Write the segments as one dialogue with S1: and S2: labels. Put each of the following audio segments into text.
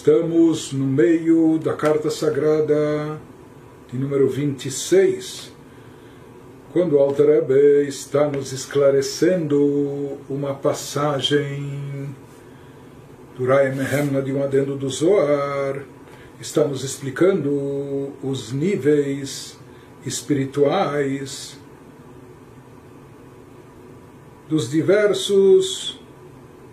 S1: Estamos no meio da carta sagrada de número 26, quando o Alter Rebbe está nos esclarecendo uma passagem do Rai Mehemna de um adendo do Zohar, está nos explicando os níveis espirituais dos diversos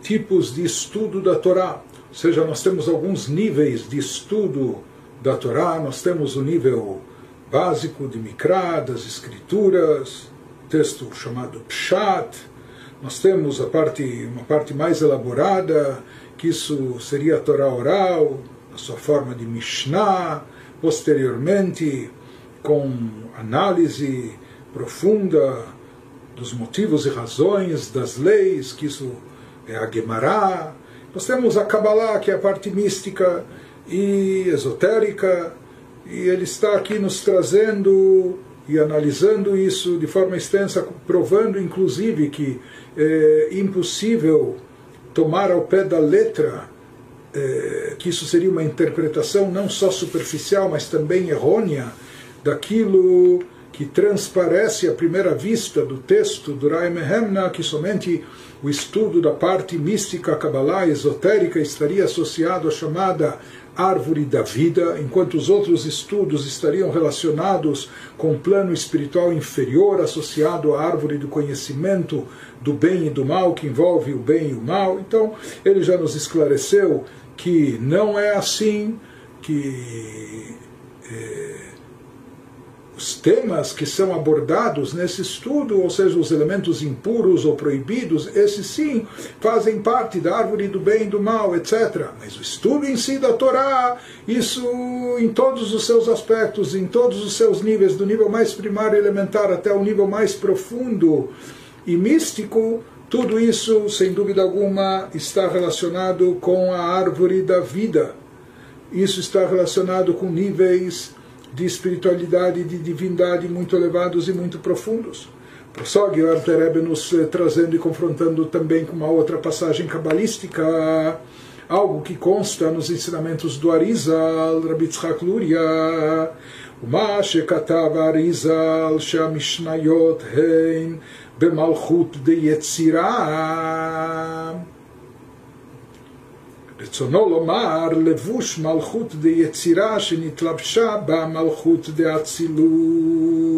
S1: tipos de estudo da Torá. Ou seja, nós temos alguns níveis de estudo da Torá, nós temos o nível básico de Mikra, das escrituras, texto chamado Pshat, nós temos a parte, uma parte mais elaborada, que isso seria a Torá oral, a sua forma de Mishnah, posteriormente com análise profunda dos motivos e razões das leis, que isso é a Gemara. Nós temos a Kabbalah, que é a parte mística e esotérica, e ele está aqui nos trazendo e analisando isso de forma extensa, provando inclusive que é impossível tomar ao pé da letra é, que isso seria uma interpretação não só superficial, mas também errônea daquilo que transparece à primeira vista do texto do Rai Mehemna, que somente o estudo da parte mística, Kabbalah, esotérica, estaria associado à chamada árvore da vida, enquanto os outros estudos estariam relacionados com o plano espiritual inferior, associado à árvore do conhecimento do bem e do mal, que envolve o bem e o mal. Então, ele já nos esclareceu que não é assim, que. É, os temas que são abordados nesse estudo, ou seja, os elementos impuros ou proibidos, esses sim fazem parte da árvore do bem e do mal, etc. Mas o estudo em si da Torá, isso em todos os seus aspectos, em todos os seus níveis, do nível mais primário elementar até o nível mais profundo e místico, tudo isso, sem dúvida alguma, está relacionado com a árvore da vida. Isso está relacionado com níveis de espiritualidade e de divindade muito elevados e muito profundos. Prossegue o Rebbe nos eh, trazendo e confrontando também com uma outra passagem cabalística, algo que consta nos ensinamentos do Arizal, Rabbi Tzchak Luria, ומה שכתב האריזל שהמשניות הן במלכות דיצירה רצונו לומר לבוש מלכות דיצירה שנתלבשה במלכות דאצילות.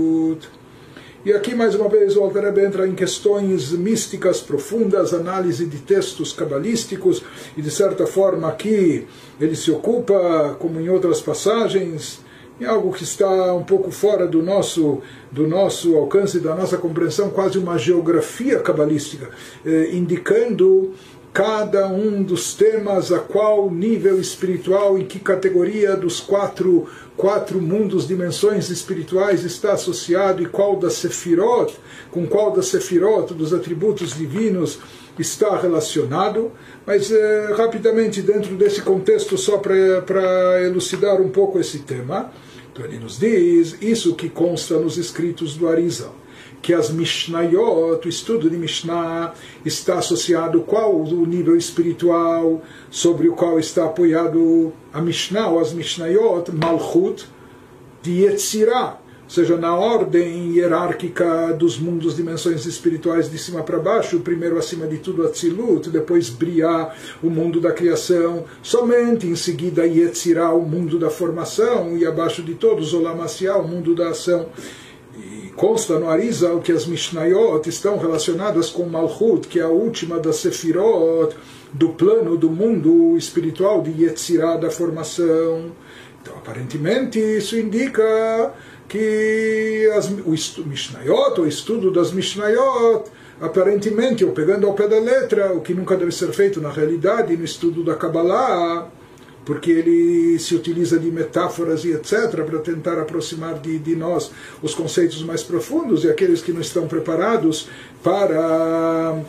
S1: E aqui mais uma vez o Alter entra em questões místicas profundas, análise de textos cabalísticos e de certa forma aqui ele se ocupa, como em outras passagens, em algo que está um pouco fora do nosso do nosso alcance, da nossa compreensão, quase uma geografia cabalística, eh, indicando cada um dos temas, a qual nível espiritual, em que categoria dos quatro, quatro mundos, dimensões espirituais está associado e qual das sefirot, com qual das sefirot, dos atributos divinos, está relacionado. Mas eh, rapidamente, dentro desse contexto, só para elucidar um pouco esse tema, então ele nos diz isso que consta nos escritos do Arizal que as Mishnayot, o estudo de Mishnah, está associado qual o nível espiritual sobre o qual está apoiado a Mishnah, ou as Mishnayot, Malchut, de Yetzirah, ou seja, na ordem hierárquica dos mundos, dimensões espirituais de cima para baixo, primeiro acima de tudo Atzilut, depois Briah, o mundo da criação, somente em seguida Yetzirah, o mundo da formação, e abaixo de todos Olam o mundo da ação consta no Arizal que as Mishnayot estão relacionadas com Malchut, que é a última das Sefirot, do plano do mundo espiritual de Yetzirah, da formação. Então, aparentemente, isso indica que as, o Mishnayot, o estudo das Mishnayot, aparentemente, ou pegando ao pé da letra, o que nunca deve ser feito na realidade, no estudo da Kabbalah, porque ele se utiliza de metáforas e etc. para tentar aproximar de, de nós os conceitos mais profundos e aqueles que não estão preparados para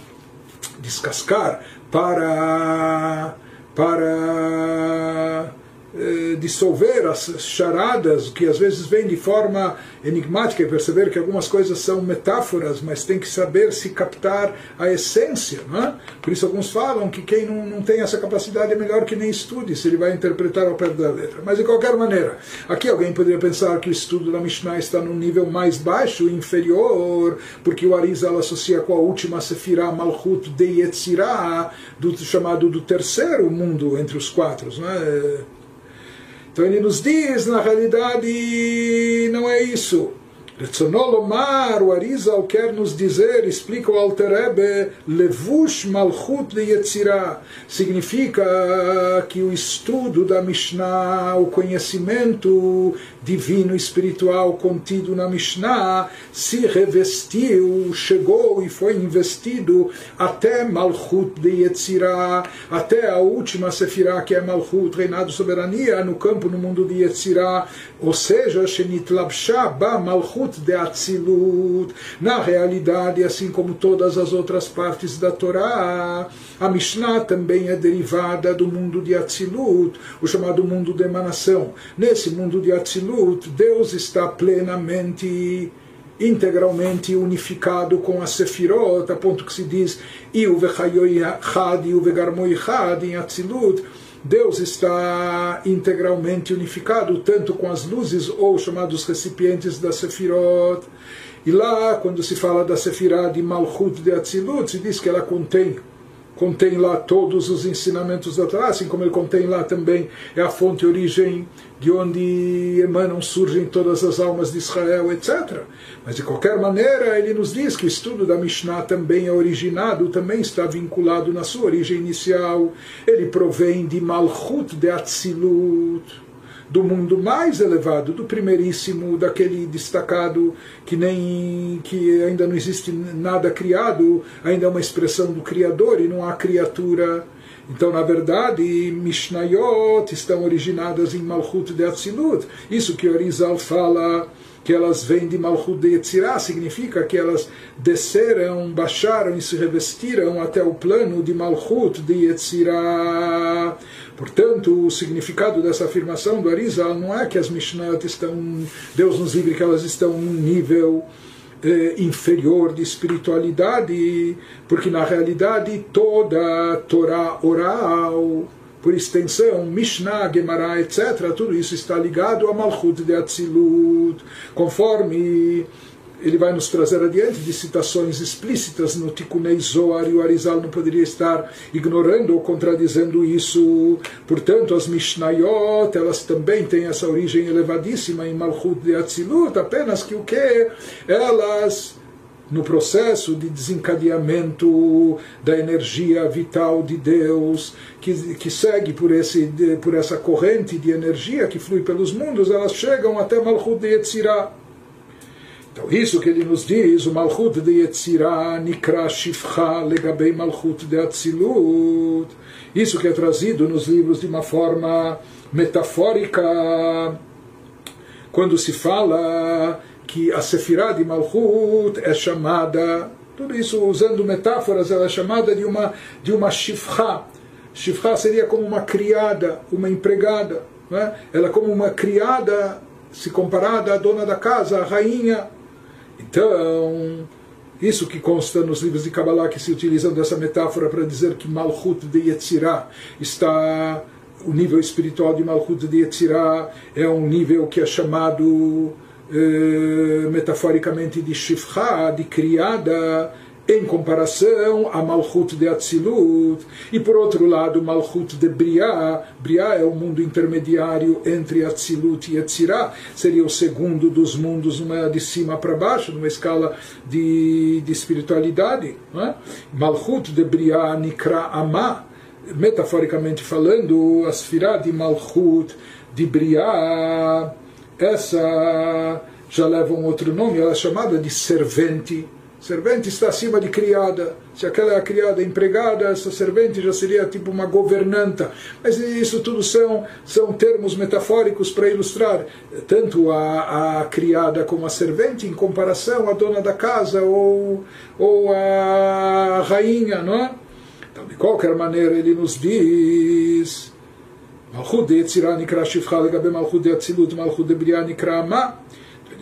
S1: descascar, para, para eh, dissolver as charadas que às vezes vêm de forma enigmática e perceber que algumas coisas são metáforas, mas tem que saber se captar a essência. Não é? Por isso alguns falam que quem não, não tem essa capacidade é melhor que nem estude, se ele vai interpretar ao pé da letra. Mas de qualquer maneira, aqui alguém poderia pensar que o estudo da Mishnah está num nível mais baixo, inferior, porque o Arizal associa com a última Sefirah Malchut de Yetzirah, do chamado do terceiro mundo entre os quatro. Não é? Então ele nos diz, na realidade, não é isso. Retzonolomar, o Arizal quer nos dizer, explica o Alter Ebe, Levush Malchut de Yetzirah, significa que o estudo da Mishnah, o conhecimento divino espiritual contido na Mishnah se revestiu, chegou e foi investido até Malchut de Yetzirah, até a última Sefirah que é Malchut, reinado soberania no campo, no mundo de Yetzirah, ou seja, Shenit Labshah Ba Malchut de Atzilut. Na realidade, assim como todas as outras partes da Torá, a Mishnah também é derivada do mundo de Atzilut, o chamado mundo de emanação. Nesse mundo de Atzilut, Deus está plenamente, integralmente unificado com a Sefirot, a ponto que se diz Iu vechayoi Iu vegarmoi em Atzilut. Deus está integralmente unificado tanto com as luzes ou chamados recipientes da Sefirot. E lá, quando se fala da Sefirah de Malchut de Atzilut, se diz que ela contém contém lá todos os ensinamentos da Torá, assim como ele contém lá também é a fonte, origem de onde emanam, surgem todas as almas de Israel, etc. Mas de qualquer maneira, ele nos diz que o estudo da Mishnah também é originado, também está vinculado na sua origem inicial. Ele provém de Malchut de Atzilut do mundo mais elevado, do primeiríssimo, daquele destacado que nem que ainda não existe nada criado, ainda é uma expressão do Criador e não há criatura. Então, na verdade, Mishnayot estão originadas em Malchut de Atzilut. Isso que Orizal fala que elas vêm de Malchut de Yetzirah, significa que elas desceram, baixaram e se revestiram até o plano de Malchut de Yetzirah. Portanto, o significado dessa afirmação do Arizal não é que as Mishnayot estão, Deus nos livre, que elas estão um nível eh, inferior de espiritualidade, porque na realidade toda Torá oral, por extensão, Mishnah, Gemara, etc., tudo isso está ligado a Malchut de Atzilut, conforme ele vai nos trazer adiante de citações explícitas no Tikunei Zohar e o Arizal não poderia estar ignorando ou contradizendo isso. Portanto, as Mishnayot, elas também têm essa origem elevadíssima em Malchut de Atzilut, apenas que o que? Elas no processo de desencadeamento da energia vital de Deus, que, que segue por, esse, por essa corrente de energia que flui pelos mundos, elas chegam até Malchut de Yetzirah. Então, isso que ele nos diz, o Malchut de Yetzirah, Nikra Shifcha, Legabei Malchut de Atzilut, isso que é trazido nos livros de uma forma metafórica, quando se fala que a Sefirah de Malchut é chamada, tudo isso usando metáforas, ela é chamada de uma, de uma Shifcha. Shifcha seria como uma criada, uma empregada. É? Ela é como uma criada, se comparada à dona da casa, à rainha. Então, isso que consta nos livros de Kabbalah que se utilizam dessa metáfora para dizer que Malchut de Yetzirah está. O nível espiritual de Malchut de Yetzirah é um nível que é chamado eh, metaforicamente de Shifcha, de criada, em comparação a Malchut de Atzilut, e por outro lado, Malchut de Briah. Briah é o mundo intermediário entre Atzilut e Yetzirah, seria o segundo dos mundos, numa de cima para baixo, numa escala de, de espiritualidade. É? Malchut de Briah Nikra Amah, metaforicamente falando, a de Malchut de Briah, essa já leva um outro nome, ela é chamada de servente Servente está acima de criada. Se aquela é a criada empregada, essa servente já seria tipo uma governanta. Mas isso tudo são, são termos metafóricos para ilustrar tanto a, a criada como a servente em comparação à dona da casa ou, ou a rainha, não é? Então, de qualquer maneira, ele nos diz Malchut de Yetzirah Nikra Shifcha Legabe Malchut de Atzilut Malchut de Briah Nikra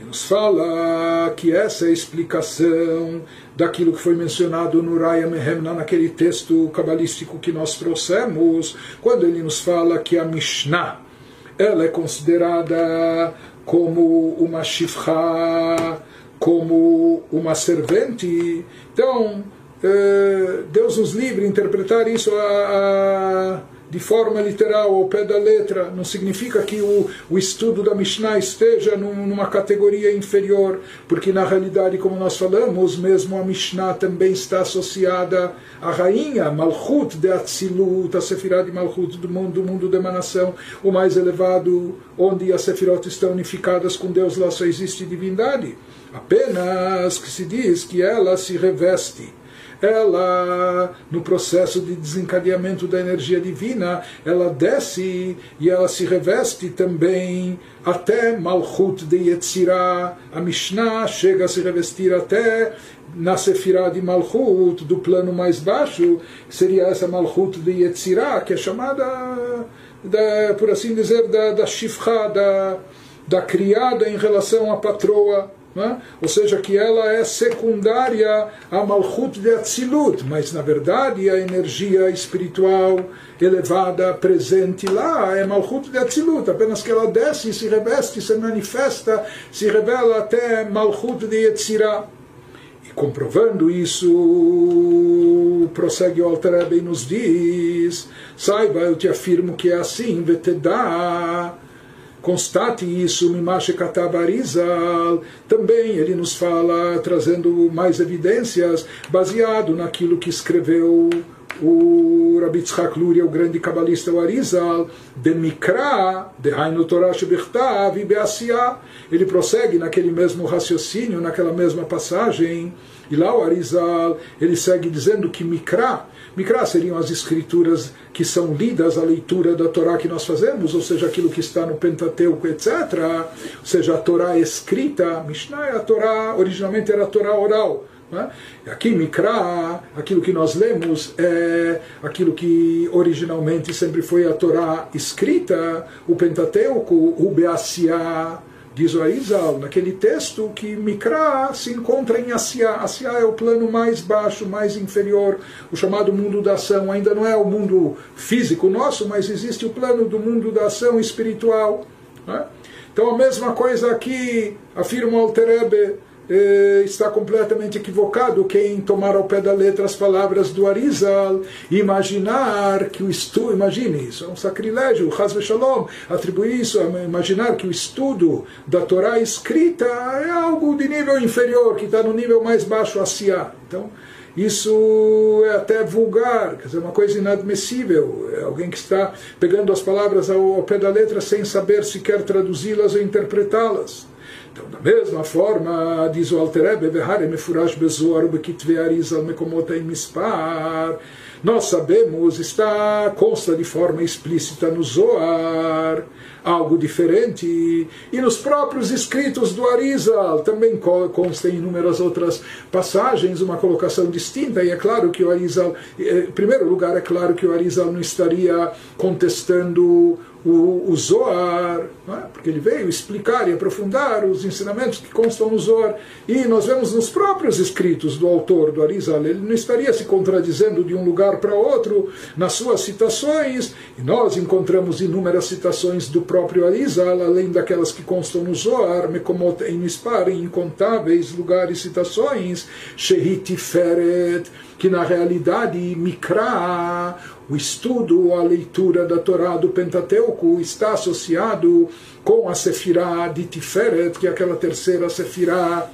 S1: nos fala que essa é a explicação daquilo que foi mencionado no Raya Mehemna, naquele texto cabalístico que nós trouxemos, quando ele nos fala que a Mishnah ela é considerada como uma shifra, como uma servente. Então, eh, Deus nos livre interpretar isso a, a de forma literal, ao pé da letra, não significa que o, o estudo da Mishnah esteja num, numa categoria inferior, porque na realidade, como nós falamos, mesmo a Mishnah também está associada à rainha Malchut de Atzilut, a Sefirah de Malchut do mundo, do mundo de emanação, o mais elevado, onde as Sefirot estão unificadas com Deus, lá só existe divindade. Apenas que se diz que ela se reveste ela, no processo de desencadeamento da energia divina, ela desce e ela se reveste também até Malchut de Yetzirah. A Mishnah chega a se revestir até na Sefirah de Malchut, do plano mais baixo, seria essa Malchut de Yetzirah, que é chamada, da, por assim dizer, da, da Shifra, da, da criada em relação à patroa. Né? ou seja, que ela é secundária a Malchut de Atzilut, mas na verdade a energia espiritual elevada presente lá é Malchut de Atzilut, apenas que ela desce, se reveste, se manifesta, se revela até Malchut de Yetzirah. E comprovando isso, prossegue o Alter e nos diz, saiba, eu te afirmo que é assim, Vetedá, constate isso, Mimashe Katabarizal, também ele nos fala, trazendo mais evidências, baseado naquilo que escreveu o Rabbi Tzchak Luria, o grande cabalista o Arizal, de Mikra, de Hainu Torah Shebichtav e Beasia. Ele prossegue naquele mesmo raciocínio, naquela mesma passagem, e lá o Arizal, ele segue dizendo que Mikra, Mikra seriam as escrituras que são lidas, a leitura da Torá que nós fazemos, ou seja, aquilo que está no Pentateuco, etc. Ou seja, a Torá escrita, Mishnah é a Torá, originalmente era a Torá oral. Né? Aqui, Mikra, aquilo que nós lemos é aquilo que originalmente sempre foi a Torá escrita, o Pentateuco, o Beasia, Diz o Arizal, naquele texto, que Mikra se encontra em Asiá. Asiá é o plano mais baixo, mais inferior, o chamado mundo da ação. Ainda não é o mundo físico nosso, mas existe o plano do mundo da ação espiritual. Né? Então a mesma coisa aqui afirma o Alterebe está completamente equivocado quem tomar ao pé da letra as palavras do Arizal, imaginar que o estudo, imagine isso, é um sacrilégio, Hazve Shalom, atribuir isso, imaginar que o estudo da Torá escrita é algo de nível inferior, que está no nível mais baixo, a Siá. Então, isso é até vulgar, quer dizer, uma coisa inadmissível. É alguém que está pegando as palavras ao, pé da letra sem saber se quer traduzi-las ou interpretá-las. Então, da mesma forma, diz o Alterebe, Arizal Mispar, nós sabemos, está, consta de forma explícita no Zoar, algo diferente, e nos próprios escritos do Arizal também consta em inúmeras outras passagens uma colocação distinta, e é claro que o Arizal, eh, em primeiro lugar, é claro que o Arizal não estaria contestando o, o Zohar, é? porque ele veio explicar e aprofundar os ensinamentos que constam no Zohar. E nós vemos nos próprios escritos do autor, do Arizal, ele não estaria se contradizendo de um lugar para outro nas suas citações, e nós encontramos inúmeras citações do próprio Arizal, além daquelas que constam no Zohar, Mekomot em Mispar, em incontáveis lugares citações, Shehit Feret, que na realidade Mikra, o estudo, a leitura da Torá do Pentateuco está associado com a Sefirah de Tiferet, que é aquela terceira Sefirah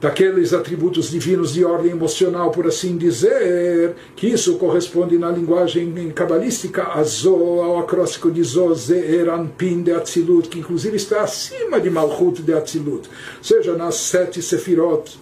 S1: daqueles atributos divinos de ordem emocional, por assim dizer, que isso corresponde na linguagem cabalística a Zo, ao acróstico de Zo, Ze'er, Anpin de Atzilut, que inclusive está acima de Malchut de Atzilut, ou seja, nas sete Sefirot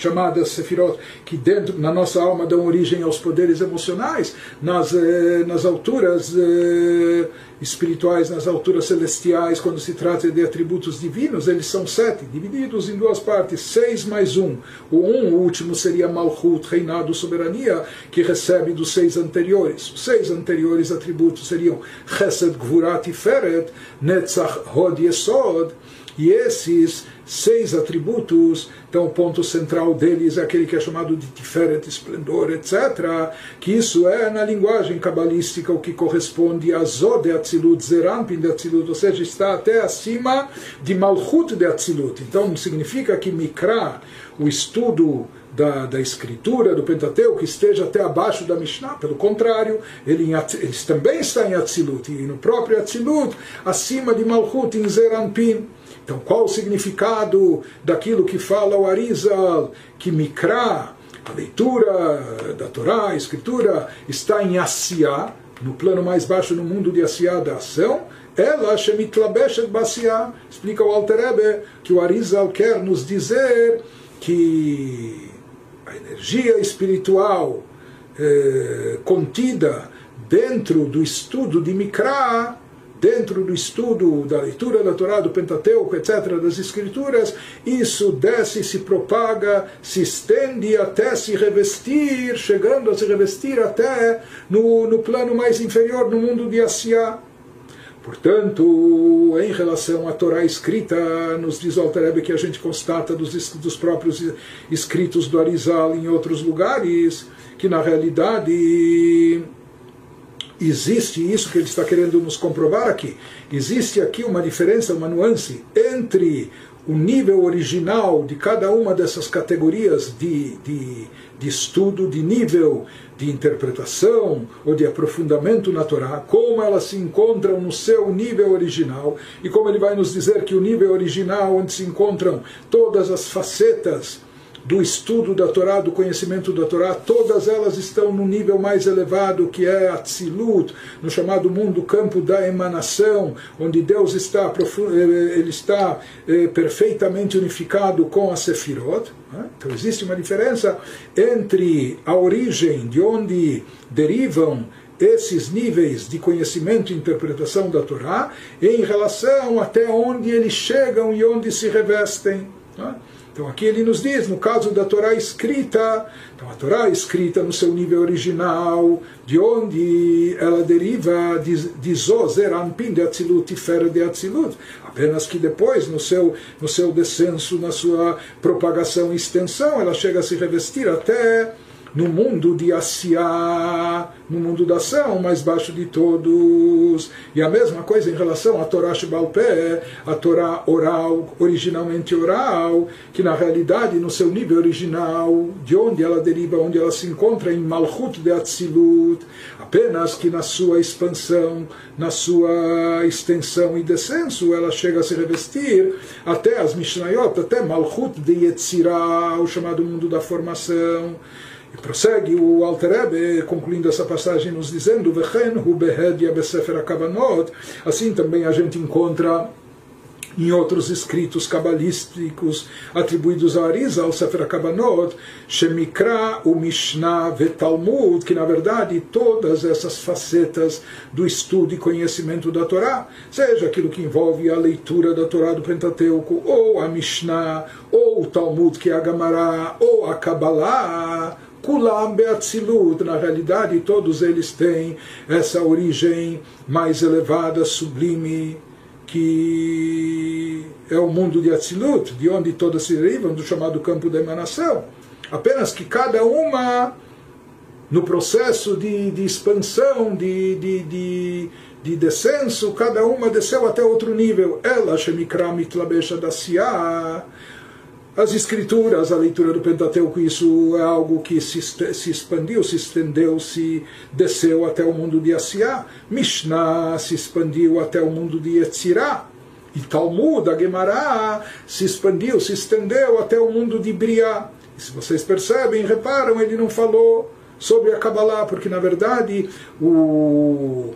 S1: chamadas Sefirot, que dentro, na nossa alma dão origem aos poderes emocionais, nas, eh, nas alturas eh, espirituais, nas alturas celestiais, quando se trata de atributos divinos, eles são sete, divididos em duas partes, seis mais um. O um, o último, seria Malchut, reinado, soberania, que recebe dos seis anteriores. Os seis anteriores atributos seriam Chesed, Gvurat e Feret, Netzach, Hod e Esod, e esses seis atributos, então o ponto central deles é aquele que é chamado de Tiferet, esplendor, etc. Que isso é, na linguagem cabalística, o que corresponde a Zod de Atzilut, Zerampin de Atzilut, ou seja, está até acima de Malchut de Atzilut. Então significa que Mikra, o estudo da, da escritura do Pentateuco esteja até abaixo da Mishnah. Pelo contrário, ele, ele também está em Atzilut, e no próprio Atzilut, acima de Malchut, em Zeranpin. Então, qual o significado daquilo que fala o Arizal, que Mikra, a leitura da Torá, a escritura, está em Asiá, no plano mais baixo no mundo de Asiá da ação, ela shemitlabeshet basiá. Explica o Alter Ebe que o Arizal quer nos dizer que a energia espiritual eh, contida dentro do estudo de Mikra dentro do estudo da leitura da Torá, do Pentateuco, etc., das Escrituras, isso desce, se propaga, se estende até se revestir, chegando a se revestir até no, no plano mais inferior, no mundo de Asiá. Portanto, em relação à Torá escrita, nos diz o Altareb que a gente constata dos, dos próprios escritos do Arizal em outros lugares, que na realidade existe isso que ele está querendo nos comprovar aqui. Existe aqui uma diferença, uma nuance entre o nível original de cada uma dessas categorias de, de, de estudo, de nível de interpretação ou de aprofundamento na Torá, como elas se encontram no seu nível original, e como ele vai nos dizer que o nível original, onde se encontram todas as facetas do estudo da Torá, do conhecimento da Torá, todas elas estão no nível mais elevado que é a Tzilut, no chamado mundo campo da emanação, onde Deus está, eh, ele está é, perfeitamente unificado com a Sefirot. Né? Então existe uma diferença entre a origem de onde derivam esses níveis de conhecimento e interpretação da Torá em relação até onde eles chegam e onde se revestem. Né? Então aqui ele nos diz, no caso da Torá escrita, então a Torá escrita no seu nível original, de onde ela deriva de, Zozer, Anpin de Atzilut e Fera de Atzilut, apenas que depois, no seu, no seu descenso, na sua propagação e extensão, ela chega a se revestir até no mundo de Asiá, no mundo da ação, mais baixo de todos. E a mesma coisa em relação à Torá Shibalpé, a Torá oral, originalmente oral, que na realidade, no seu nível original, de onde ela deriva, onde ela se encontra, em Malchut de Atzilut, apenas que na sua expansão, na sua extensão e descenso, ela chega a se revestir até as Mishnayot, até Malchut de Yetzirah, o chamado mundo da formação. E prossegue o Alter Ebe, concluindo essa passagem, nos dizendo: Assim também a gente encontra em outros escritos cabalísticos atribuídos a Arisa, ao Sefer Kabanot, Shemikra, o Mishnah Talmud, que na verdade todas essas facetas do estudo e conhecimento da Torá, seja aquilo que envolve a leitura da Torá do Pentateuco, ou a Mishnah, ou o Talmud, que é a Gamará, ou a Kabbalah, Kulam Beatzilut, na realidade todos eles têm essa origem mais elevada, sublime, que é o mundo de Atzilut, de onde todas se derivam, do chamado campo da emanação. Apenas que cada uma, no processo de, de expansão, de, de, de, de descenso, cada uma desceu até outro nível. Ela, Shemikra Mitlabesha Dasia, as escrituras, a leitura do Pentateuco, isso é algo que se, se expandiu, se estendeu, se desceu até o mundo de Asiá. Mishnah se expandiu até o mundo de Yetzirah. E Talmud, a Gemara, se expandiu, se estendeu até o mundo de Briá. E se vocês percebem, reparam, ele não falou sobre a Kabbalah, porque na verdade o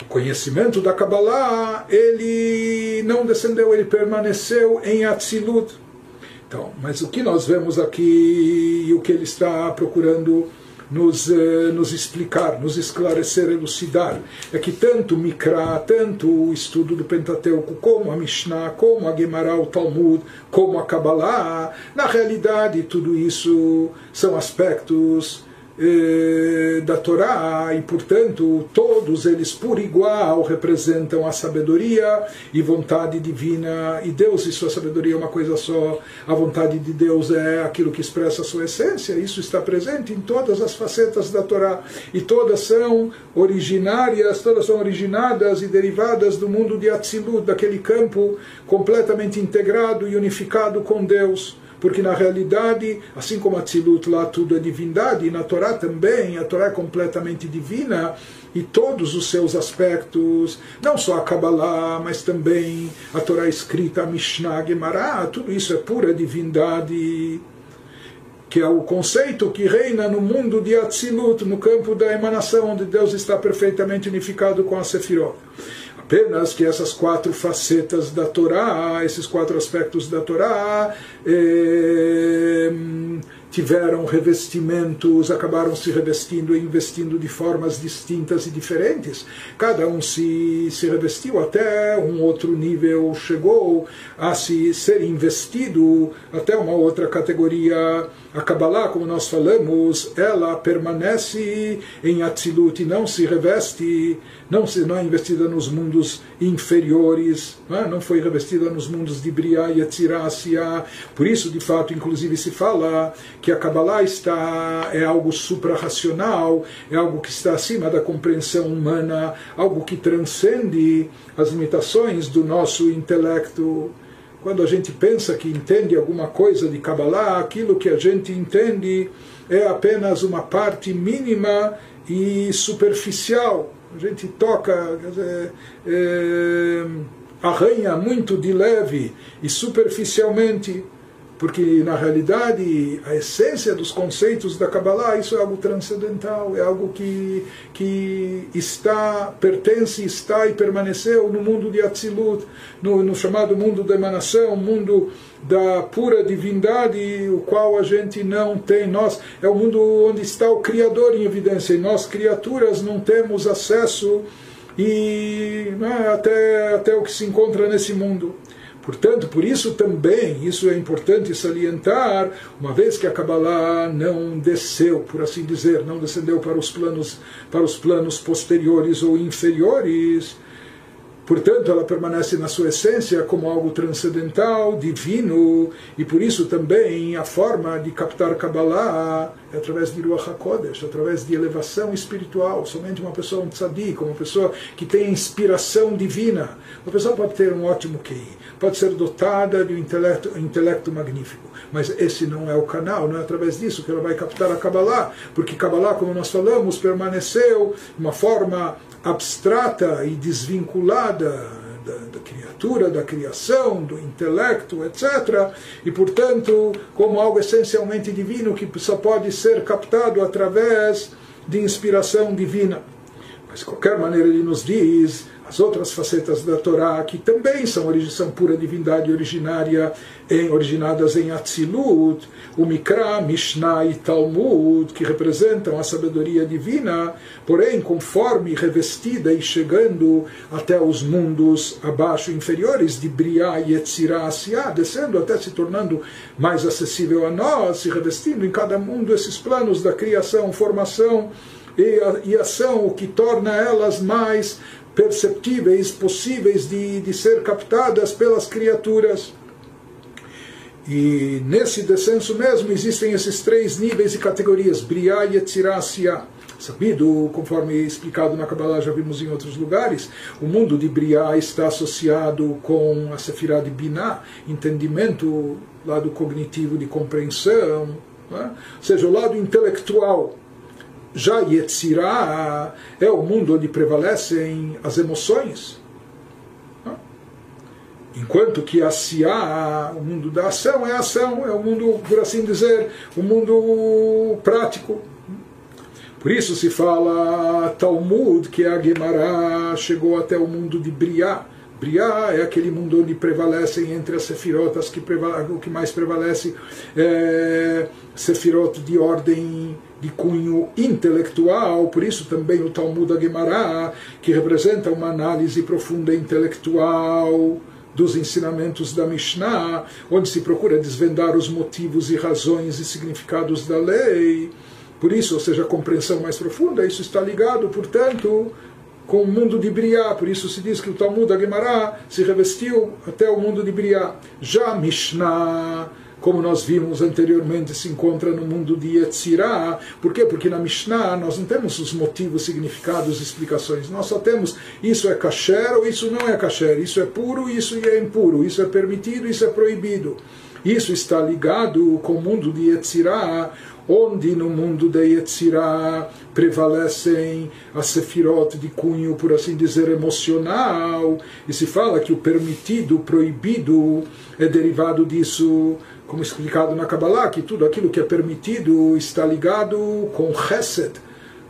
S1: o conhecimento da Kabbalah, ele não descendeu, ele permaneceu em Atzilut. Então, mas o que nós vemos aqui e o que ele está procurando nos, eh, nos explicar, nos esclarecer, elucidar, é que tanto o Mikra, tanto o estudo do Pentateuco, como a Mishnah, como a Gemara, o Talmud, como a Kabbalah, na realidade tudo isso são aspectos eh, da Torá e, portanto, todos eles por igual representam a sabedoria e vontade divina. E Deus e sua sabedoria é uma coisa só. A vontade de Deus é aquilo que expressa a sua essência. Isso está presente em todas as facetas da Torá e todas são originárias, todas são originadas e derivadas do mundo de Atzilut, daquele campo completamente integrado e unificado com Deus porque na realidade, assim como a Tzilut lá tudo é divindade, e na Torá também, a Torá é completamente divina, e todos os seus aspectos, não só a Kabbalah, mas também a Torá escrita, a Mishnah, a Gemara, tudo isso é pura divindade que é o conceito que reina no mundo de Atzilut, no campo da emanação, onde Deus está perfeitamente unificado com a Sefirot. Apenas que essas quatro facetas da Torá, esses quatro aspectos da Torá, eh, tiveram revestimentos, acabaram se revestindo e investindo de formas distintas e diferentes. Cada um se, se revestiu até um outro nível, chegou a se ser investido até uma outra categoria a Kabbalah, como nós falamos, ela permanece em Atzilut e não se reveste, não, se, não é investida nos mundos inferiores, não, é? não foi revestida nos mundos de Briá e Etzirácia. Por isso, de fato, inclusive se fala que a Kabbalah está, é algo suprarracional, é algo que está acima da compreensão humana, algo que transcende as limitações do nosso intelecto quando a gente pensa que entende alguma coisa de Kabbalah, aquilo que a gente entende é apenas uma parte mínima e superficial. A gente toca, dizer, é, arranha muito de leve e superficialmente porque na realidade a essência dos conceitos da Kabbalah isso é algo transcendental, é algo que, que está, pertence, está e permaneceu no mundo de Atzilut, no, no chamado mundo da emanação, mundo da pura divindade, o qual a gente não tem. Nós é o mundo onde está o Criador em evidência, e nós, criaturas, não temos acesso e né, até, até o que se encontra nesse mundo. Portanto, por isso também, isso é importante salientar, uma vez que a Kabbalah não desceu, por assim dizer, não descendeu para os planos, para os planos posteriores ou inferiores, Portanto, ela permanece na sua essência como algo transcendental, divino, e por isso também a forma de captar Kabbalah é através de Ruach HaKodesh, através de elevação espiritual. Somente uma pessoa, um tzadik, uma pessoa que tem inspiração divina. Uma pessoa pode ter um ótimo QI, pode ser dotada de um intelecto, um intelecto magnífico, mas esse não é o canal, não é através disso que ela vai captar a Kabbalah, porque Kabbalah, como nós falamos, permaneceu uma forma abstrata e desvinculada da, da, criatura, da criação, do intelecto, etc. E, portanto, como algo essencialmente divino que só pode ser captado através de inspiração divina. Mas, de qualquer maneira, ele nos diz as outras facetas da Torá, que também são, são pura divindade originária, em, originadas em Atzilut, o Mikra, Mishnah e Talmud, que representam a sabedoria divina, porém, conforme revestida e chegando até os mundos abaixo, inferiores, de Briá e Etzirá, Asiá, descendo até se tornando mais acessível a nós, se revestindo em cada mundo esses planos da criação, formação, e, ação, o que torna elas mais perceptíveis, possíveis de, de ser captadas pelas criaturas. E nesse descenso mesmo existem esses três níveis e categorias, Briá e Etzirá Sabido, conforme explicado na Kabbalah, já vimos em outros lugares, o mundo de Briá está associado com a Sefirah de Binah, entendimento, lado cognitivo de compreensão, é? ou seja, o lado intelectual já Yetzirah é o mundo onde prevalecem as emoções. Enquanto que a Siá, o mundo da ação, é a ação, é o mundo, por assim dizer, o mundo prático. Por isso se fala Talmud, que a Gemara chegou até o mundo de Briá, Briá é aquele mundo onde prevalecem entre as sefirotas que o que mais prevalece é sefirot de ordem de cunho intelectual, por isso também o Talmud Gemara, que representa uma análise profunda intelectual dos ensinamentos da Mishnah, onde se procura desvendar os motivos e razões e significados da lei. Por isso, ou seja, a compreensão mais profunda, isso está ligado, portanto, com o mundo de Briá. Por isso se diz que o Talmud Gemara se revestiu até o mundo de Briá. Já Mishnah como nós vimos anteriormente, se encontra no mundo de Yetzirah. Por quê? Porque na Mishnah nós não temos os motivos, significados, explicações. Nós só temos isso é kasher ou isso não é kasher, isso é puro, isso é impuro, isso é permitido, isso é proibido. Isso está ligado com o mundo de Yetzirah, onde no mundo de Yetzirah prevalecem as sefirot de cunho, por assim dizer, emocional, e se fala que o permitido, o proibido, é derivado disso como explicado na Kabbalah, que tudo aquilo que é permitido está ligado com Chesed,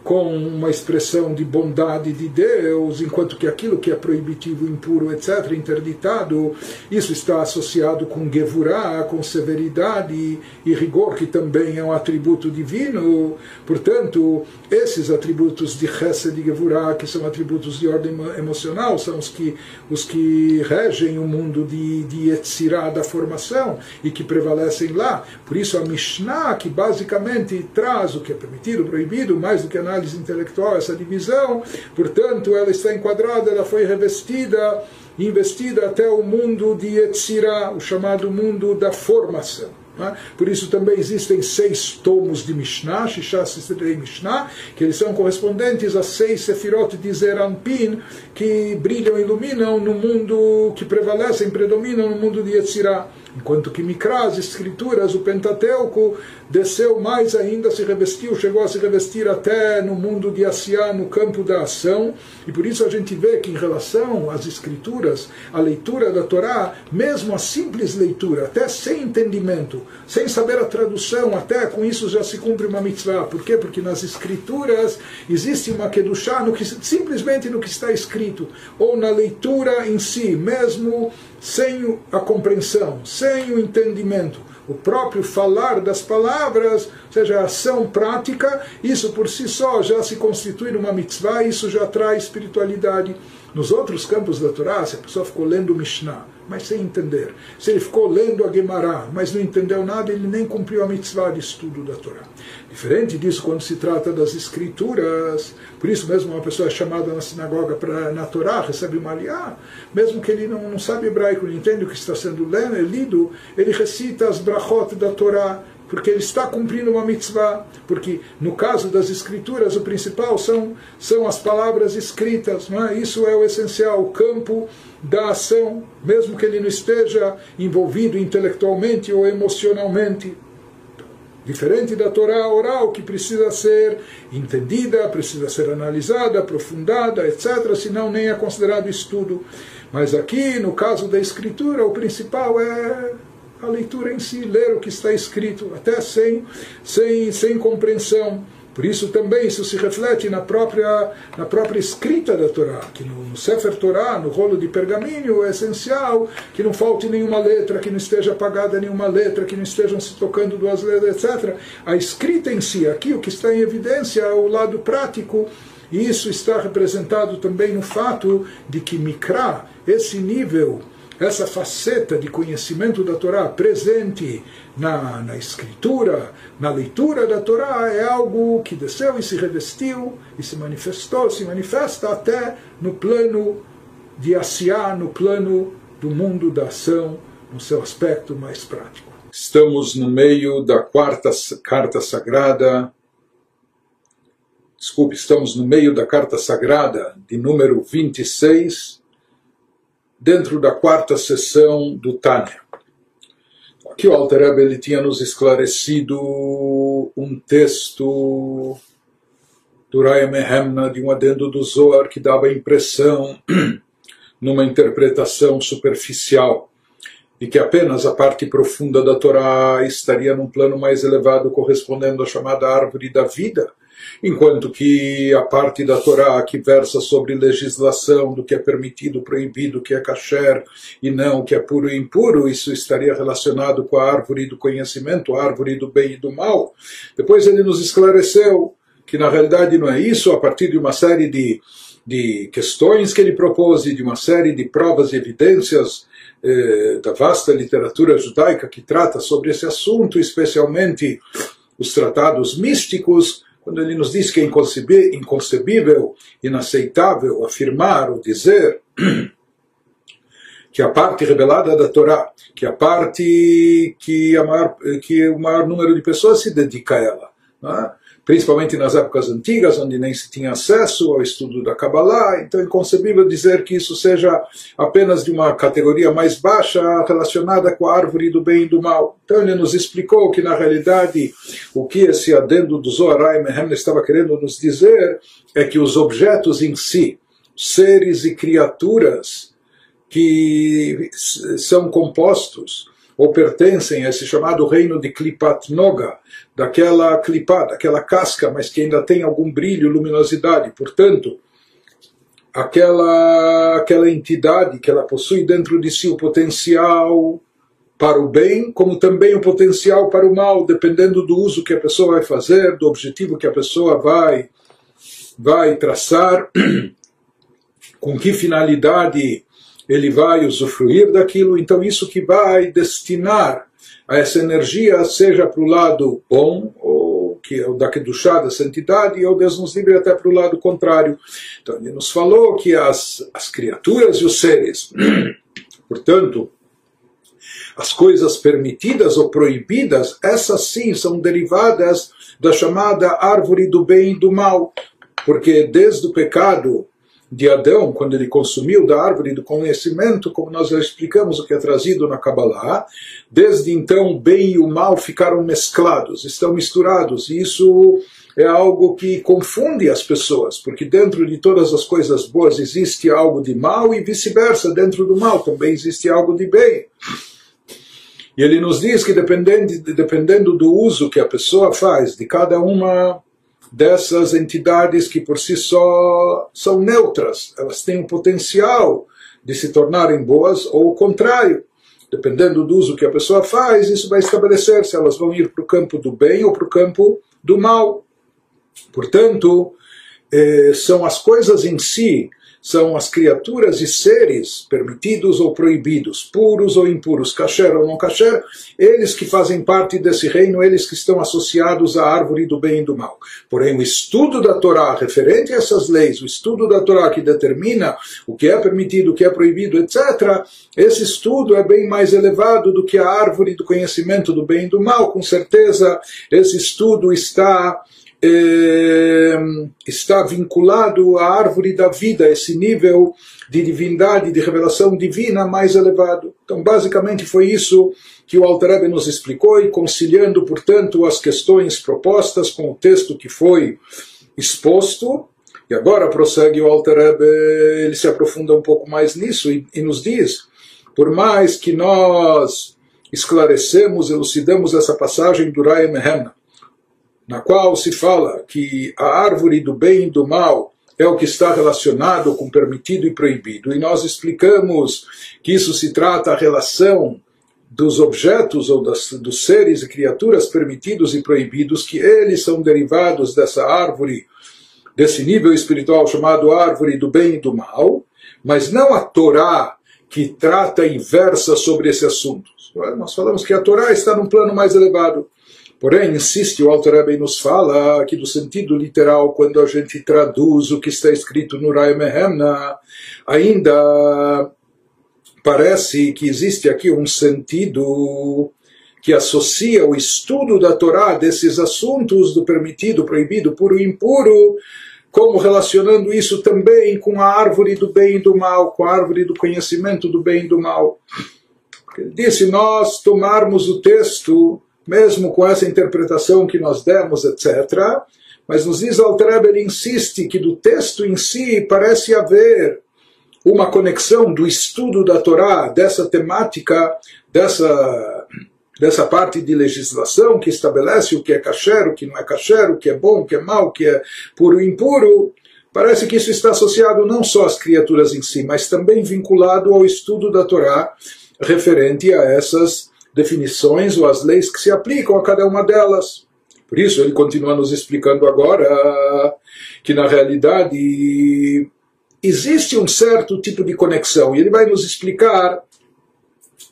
S1: com uma expressão de bondade de Deus, enquanto que aquilo que é proibitivo, impuro, etc., interditado, isso está associado com Gevurah, com severidade e rigor, que também é um atributo divino. Portanto, esses atributos de Chesed e Gevurah, que são atributos de ordem emocional, são os que, os que regem o mundo de, de Yetzirah, da formação, e que prevalecem lá. Por isso, a Mishnah, que basicamente traz o que é permitido, proibido, mais do que a análise intelectual, essa divisão, portanto, ela está enquadrada, ela foi revestida, investida até o mundo de Yetzirah, o chamado mundo da formação. É? Por isso também existem seis tomos de Mishnah, Shisha Sistrei Mishnah, que eles são correspondentes a seis sefirot de Zerampin, que brilham e iluminam no mundo, que prevalecem, predominam no mundo de Yetzirah. Enquanto que Mikra, as escrituras, o Pentateuco, desceu mais ainda, se revestiu, chegou a se revestir até no mundo de Asiá, no campo da ação. E por isso a gente vê que em relação às escrituras, a leitura da Torá, mesmo a simples leitura, até sem entendimento, sem saber a tradução, até com isso já se cumpre uma mitzvah. Por quê? Porque nas escrituras existe uma kedushá no que, simplesmente no que está escrito, ou na leitura em si, mesmo sem a compreensão, sem o entendimento, o próprio falar das palavras, ou seja, a ação prática, isso por si só já se constitui numa mitzvah, isso já traz espiritualidade. Nos outros campos da Torá, se a pessoa ficou lendo Mishnah, mas sem entender. Se ele ficou lendo a Gemara, mas não entendeu nada, ele nem cumpriu a mitzvah de estudo da Torá. Diferente disso quando se trata das escrituras, por isso mesmo uma pessoa é chamada na sinagoga para na Torá, recebe uma aliá, mesmo que ele não, não sabe hebraico, não entende o que está sendo lido, ele recita as brachot da Torá, porque ele está cumprindo uma mitzvah, porque no caso das escrituras o principal são, são as palavras escritas, não é? isso é o essencial, o campo da ação, mesmo que ele não esteja envolvido intelectualmente ou emocionalmente. Diferente da Torá oral, que precisa ser entendida, precisa ser analisada, aprofundada, etc., senão nem é considerado estudo. Mas aqui, no caso da escritura, o principal é a leitura em si, ler o que está escrito, até sem, sem, sem compreensão. Por isso também isso se reflete na própria, na própria escrita da Torá, que no, no Sefer Torá, no rolo de pergaminho, é essencial que não falte nenhuma letra, que não esteja apagada nenhuma letra, que não estejam se tocando duas letras, etc. A escrita em si, aqui o que está em evidência é o lado prático, e isso está representado também no fato de que Mikra, esse nível essa faceta de conhecimento da Torá presente na, na escritura, na leitura da Torá, é algo que desceu e se revestiu e se manifestou, se manifesta até no plano de Asiá, no plano do mundo da ação, no seu aspecto mais prático. Estamos no meio da quarta carta sagrada. Desculpe, estamos no meio da carta sagrada de número 26 dentro da quarta sessão do Tânia. Aqui o Alter Rebbe, ele tinha nos esclarecido um texto do Raya Mehemna, de um adendo do Zohar, que dava a impressão, numa interpretação superficial, de que apenas a parte profunda da Torá estaria num plano mais elevado, correspondendo à chamada árvore da vida, Enquanto que a parte da Torá que versa sobre legislação do que é permitido, proibido, que é kasher e não que é puro e impuro, isso estaria relacionado com a árvore do conhecimento, a árvore do bem e do mal. Depois ele nos esclareceu que na realidade não é isso, a partir de uma série de, de questões que ele propôs e de uma série de provas e evidências eh, da vasta literatura judaica que trata sobre esse assunto, especialmente os tratados místicos, quando ele nos diz que é inconcebível, inaceitável afirmar ou dizer que a parte revelada da Torá, que a parte que, a maior, que o maior número de pessoas se dedica a ela, é? Principalmente nas épocas antigas, onde nem se tinha acesso ao estudo da Kabbalah, então é inconcebível dizer que isso seja apenas de uma categoria mais baixa relacionada com a árvore do bem e do mal. Então ele nos explicou que, na realidade, o que esse adendo do Zohar Mehem estava querendo nos dizer é que os objetos em si, seres e criaturas que são compostos ou pertencem a esse chamado reino de Klipat Noga, daquela clipá, daquela casca, mas que ainda tem algum brilho, luminosidade. Portanto, aquela, aquela entidade que ela possui dentro de si o potencial para o bem, como também o potencial para o mal, dependendo do uso que a pessoa vai fazer, do objetivo que a pessoa vai, vai traçar, com que finalidade ele vai usufruir daquilo, então isso que vai destinar a essa energia, seja para o lado bom, ou que é o da Kedushá, da santidade, ou Deus nos livre até para o lado contrário. Então ele nos falou que as, as criaturas e os seres, portanto, as coisas permitidas ou proibidas, essas sim são derivadas da chamada árvore do bem e do mal, porque desde o pecado de Adão, quando ele consumiu da árvore do conhecimento, como nós já explicamos o que é trazido na Kabbalah, desde então o bem e o mal ficaram mesclados, estão misturados, e isso é algo que confunde as pessoas, porque dentro de todas as coisas boas existe algo de mal e vice-versa, dentro do mal também existe algo de bem. E ele nos diz que dependendo, dependendo do uso que a pessoa faz de cada uma dessas entidades que por si só são neutras, elas têm o potencial de se tornarem boas ou o contrário. Dependendo do uso que a pessoa faz, isso vai estabelecer se elas vão ir para o campo do bem ou para o campo do mal. Portanto, eh, são as coisas em si são as criaturas e seres permitidos ou proibidos, puros ou impuros, kasher ou não kasher, eles que fazem parte desse reino, eles que estão associados à árvore do bem e do mal. Porém, o estudo da Torá referente a essas leis, o estudo da Torá que determina o que é permitido, o que é proibido, etc., esse estudo é bem mais elevado do que a árvore do conhecimento do bem e do mal. Com certeza, esse estudo está está vinculado à árvore da vida, esse nível de divindade, de revelação divina mais elevado. Então, basicamente, foi isso que o Alter nos explicou, e conciliando, portanto, as questões propostas com o texto que foi exposto. E agora prossegue o Alter ele se aprofunda um pouco mais nisso e, e nos diz: por mais que nós esclarecemos, elucidamos essa passagem do Rai Mehemna, na qual se fala que a árvore do bem e do mal é o que está relacionado com permitido e proibido. E nós explicamos que isso se trata a relação dos objetos ou das, dos seres e criaturas permitidos e proibidos, que eles são derivados dessa árvore, desse nível espiritual chamado árvore do bem e do mal, mas não a Torá que trata inversa sobre esse assunto. Nós falamos que a Torá está num plano mais elevado. Porém, insiste, o Alter Rebbe nos fala aqui do sentido literal, quando a gente traduz o que está escrito no Rai Mehemna, ainda parece que existe aqui um sentido que associa o estudo da Torá desses assuntos do permitido, proibido, puro e impuro, como relacionando isso também com a árvore do bem e do mal, com a árvore do conhecimento do bem e do mal. Ele disse, nós tomarmos o texto mesmo com essa interpretação que nós demos, etc. Mas nos diz Altrebe, ele insiste que do texto em si parece haver uma conexão do estudo da Torá, dessa temática, dessa dessa parte de legislação que estabelece o que é kasher, o que não é kasher, o que é bom, o que é mal, o que é puro e impuro, parece que isso está associado não só às criaturas em si, mas também vinculado ao estudo da Torá referente a essas definições ou as leis que se aplicam a cada uma delas. Por isso, ele continua nos explicando agora que, na realidade, existe um certo tipo de conexão, e ele vai nos explicar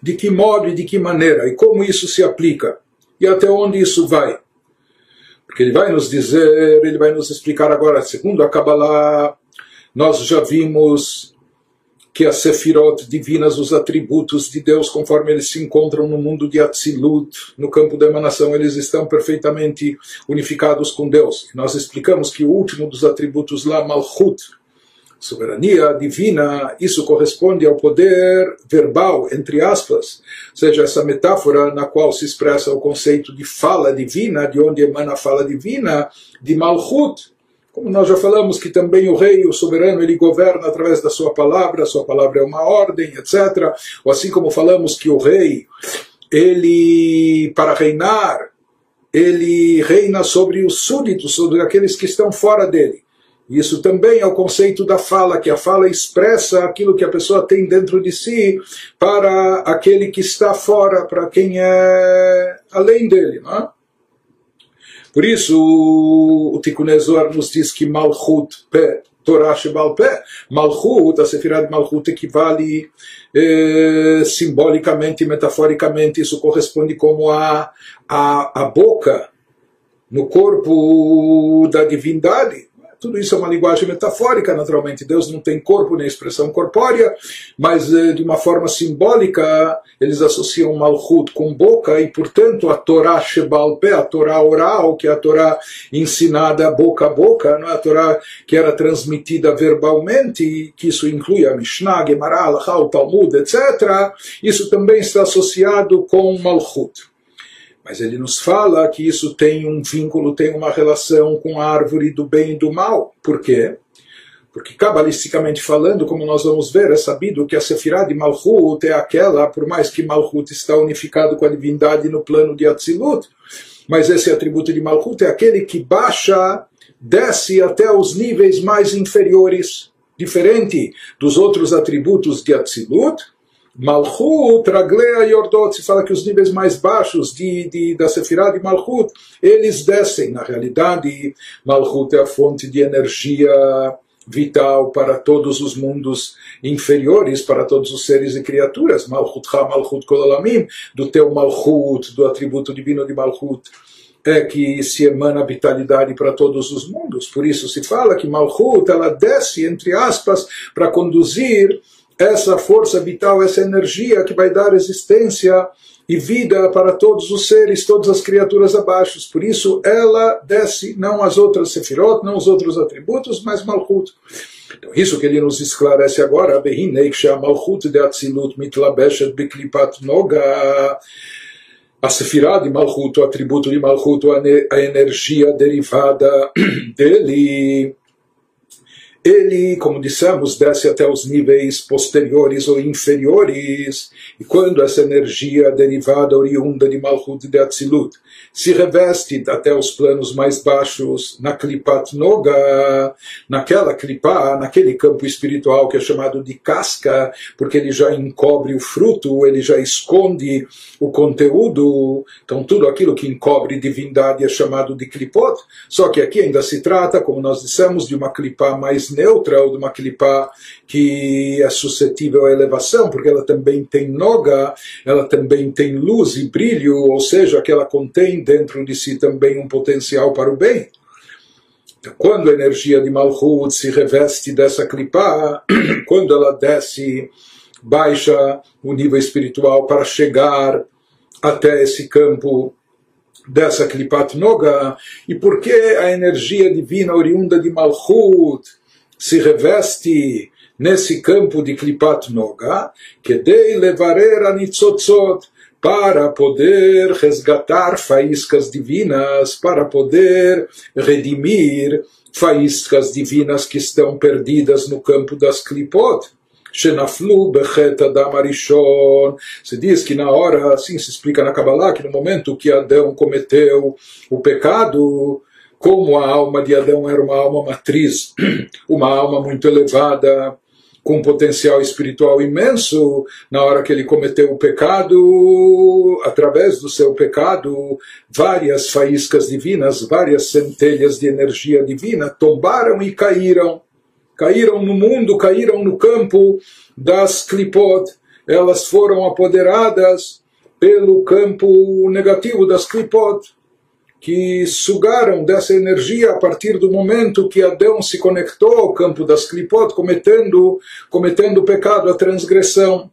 S1: de que modo e de que maneira, e como isso se aplica, e até onde isso vai. Porque ele vai nos dizer, ele vai nos explicar agora, segundo a Kabbalah, nós já vimos que as sefirot divinas, os atributos de Deus, conforme eles se encontram no mundo de Atzilut, no campo da emanação, eles estão perfeitamente unificados com Deus. Nós explicamos que o último dos atributos lá, Malchut, soberania divina, isso corresponde ao poder verbal, entre aspas, ou seja, essa metáfora na qual se expressa o conceito de fala divina, de onde emana a fala divina, de Malchut, como nós já falamos que também o rei, o soberano, ele governa através da sua palavra, a sua palavra é uma ordem, etc. Ou assim como falamos que o rei, ele, para reinar, ele reina sobre os súditos, sobre aqueles que estão fora dele. Isso também é o conceito da fala, que a fala expressa aquilo que a pessoa tem dentro de si para aquele que está fora, para quem é além dele. Não é? Por isso, o Tikkun nos diz que Malchut Pé, Torah Shebal Pé, Malchut, a Sefirah de Malchut equivale eh, simbolicamente, metaforicamente, isso corresponde como a, a, a boca no corpo da divindade. Tudo isso é uma linguagem metafórica, naturalmente. Deus não tem corpo nem expressão corpórea, mas eh, de uma forma simbólica eles associam Malchut com boca e, portanto, a Torá Shebal Pé, a Torá oral, que é a Torá ensinada boca a boca, não é a Torá que era transmitida verbalmente, que isso inclui a Mishnah, Gemara, o Talmud, etc. Isso também está associado com Malchut. Mas ele nos fala que isso tem um vínculo, tem uma relação com a árvore do bem e do mal. Por quê? Porque, cabalisticamente falando, como nós vamos ver, é sabido que a Sefirah de Malchut é aquela, por mais que Malchut está unificado com a divindade no plano de Atzilut, mas esse atributo de Malchut é aquele que baixa, desce até os níveis mais inferiores, diferente dos outros atributos de Atzilut, Malchut, Raglea e Ordot, se fala que os níveis mais baixos de, de, da Sefirah de Malchut, eles descem. Na realidade, Malchut é a fonte de energia vital para todos os mundos inferiores, para todos os seres e criaturas. Malchut Ha, Malchut Kolalamim, do teu Malchut, do atributo divino de Malchut é que se emana vitalidade para todos os mundos. Por isso se fala que Malchut ela desce, entre aspas, para conduzir essa força vital, essa energia que vai dar existência e vida para todos os seres, todas as criaturas abaixo. Por isso ela desce, não as outras sefirot, não os outros atributos, mas Malchut. Então, isso que ele nos esclarece agora, Malchut de Atzilut mitlabeshet beklipat noga, a sefirah de Malchut, o atributo de Malchut, a energia derivada dele, ele, como dissemos, desce até os níveis posteriores ou inferiores, e quando essa energia derivada oriunda de Malchut de Atzilut se reveste até os planos mais baixos na Klipat Noga, naquela Klipá, naquele campo espiritual que é chamado de casca, porque ele já encobre o fruto, ele já esconde o conteúdo, então tudo aquilo que encobre divindade é chamado de Klipot, só que aqui ainda se trata, como nós dissemos, de uma Klipá mais neutra, ou de uma Klipá que é suscetível à elevação, porque ela também tem Noga, ela também tem luz e brilho, ou seja, que ela contém dentro de si também um potencial para o bem. Então, quando a energia de Malchut se reveste dessa clipá, quando ela desce, baixa o nível espiritual para chegar até esse campo dessa Klipat Noga, e porque a energia divina oriunda de Malchut se reveste nesse campo de Klipat Noga, que dei levarer a Nitzotzot, para poder resgatar faíscas divinas, para poder redimir faíscas divinas que estão perdidas no campo das clipot. Shenaflu bechet Adam Arishon. Se diz que na hora, assim se explica na Kabbalah, que no momento que Adão cometeu o pecado, como a alma de Adão era uma alma matriz, uma alma muito elevada, com um potencial espiritual imenso, na hora que ele cometeu o pecado, através do seu pecado, várias faíscas divinas, várias centelhas de energia divina tombaram e caíram. Caíram no mundo, caíram no campo das clipot. Elas foram apoderadas pelo campo negativo das clipot que sugaram dessa energia a partir do momento que Adão se conectou ao campo das clipot, cometendo, cometendo o pecado, a transgressão.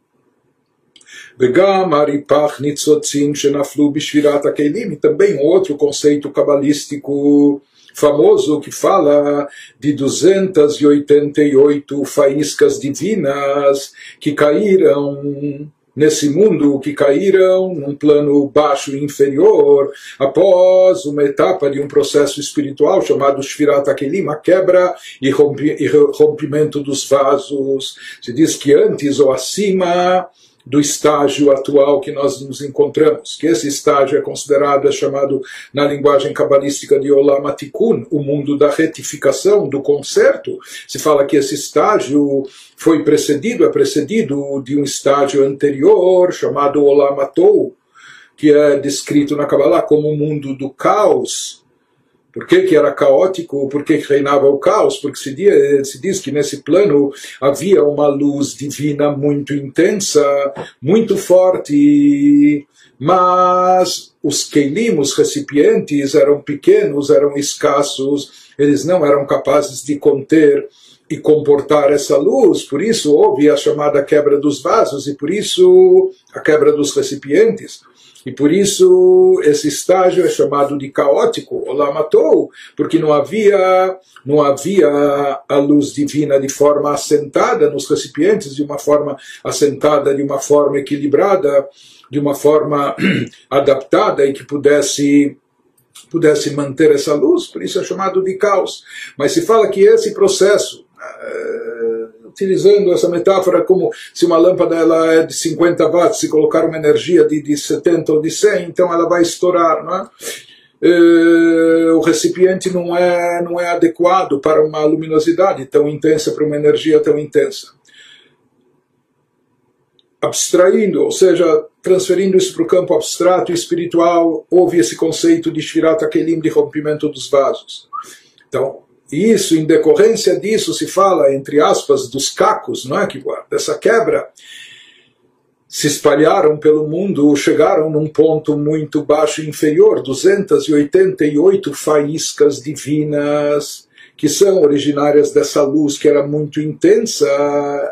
S1: também outro conceito cabalístico famoso que fala de 288 faíscas divinas que caíram nesse mundo que caíram num plano baixo e inferior após uma etapa de um processo espiritual chamado Shvirat Akelim, a quebra e rompimento dos vasos. Se diz que antes ou acima do estágio atual que nós nos encontramos, que esse estágio é considerado, é chamado na linguagem cabalística de Olam Atikun, o mundo da retificação, do conserto. Se fala que esse estágio foi precedido, é precedido de um estágio anterior chamado Olam Atou, que é descrito na Kabbalah como o mundo do caos, por que, que era caótico? Por que, reinava o caos? Porque se diz, se diz que nesse plano havia uma luz divina muito intensa, muito forte, mas os keilim, os recipientes, eram pequenos, eram escassos, eles não eram capazes de conter e comportar essa luz, por isso houve a chamada quebra dos vasos e por isso a quebra dos recipientes. E por isso esse estágio é chamado de caótico, olamatou, porque não havia, não havia a luz divina de forma assentada nos recipientes, de uma forma assentada, de uma forma equilibrada, de uma forma adaptada e que pudesse pudesse manter essa luz, por isso é chamado de caos. Mas se fala que esse processo uh, utilizando essa metáfora como se uma lâmpada ela é de 50 watts, se colocar uma energia de, de 70 ou de 100, então ela vai estourar, não é? Uh, o recipiente não é, não é adequado para uma luminosidade tão intensa, para uma energia tão intensa. Abstraindo, ou seja, transferindo isso para o campo abstrato e espiritual, houve esse conceito de Shvirat Kelim, de rompimento dos vasos. Então, e isso, em decorrência disso, se fala, entre aspas, dos cacos, não é? que dessa quebra, se espalharam pelo mundo, chegaram num ponto muito baixo e inferior, 288 faíscas divinas, que são originárias dessa luz que era muito intensa,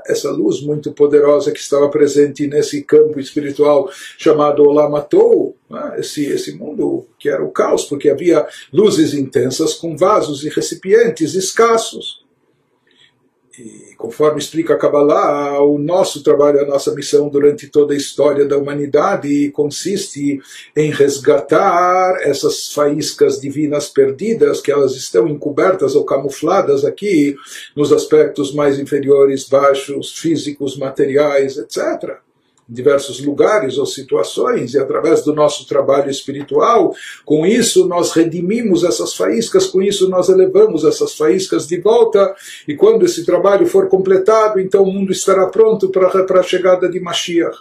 S1: essa luz muito poderosa que estava presente nesse campo espiritual chamado Olamatou, né? esse, esse mundo que era o caos, porque havia luzes intensas com vasos e recipientes escassos. E conforme explica a Kabbalah, o nosso trabalho, a nossa missão durante toda a história da humanidade consiste em resgatar essas faíscas divinas perdidas, que elas estão encobertas ou camufladas aqui nos aspectos mais inferiores, baixos, físicos, materiais, etc diversos lugares ou situações, e através do nosso trabalho espiritual, com isso nós redimimos essas faíscas, com isso nós elevamos essas faíscas de volta, e quando esse trabalho for completado, então o mundo estará pronto para a chegada de Mashiach.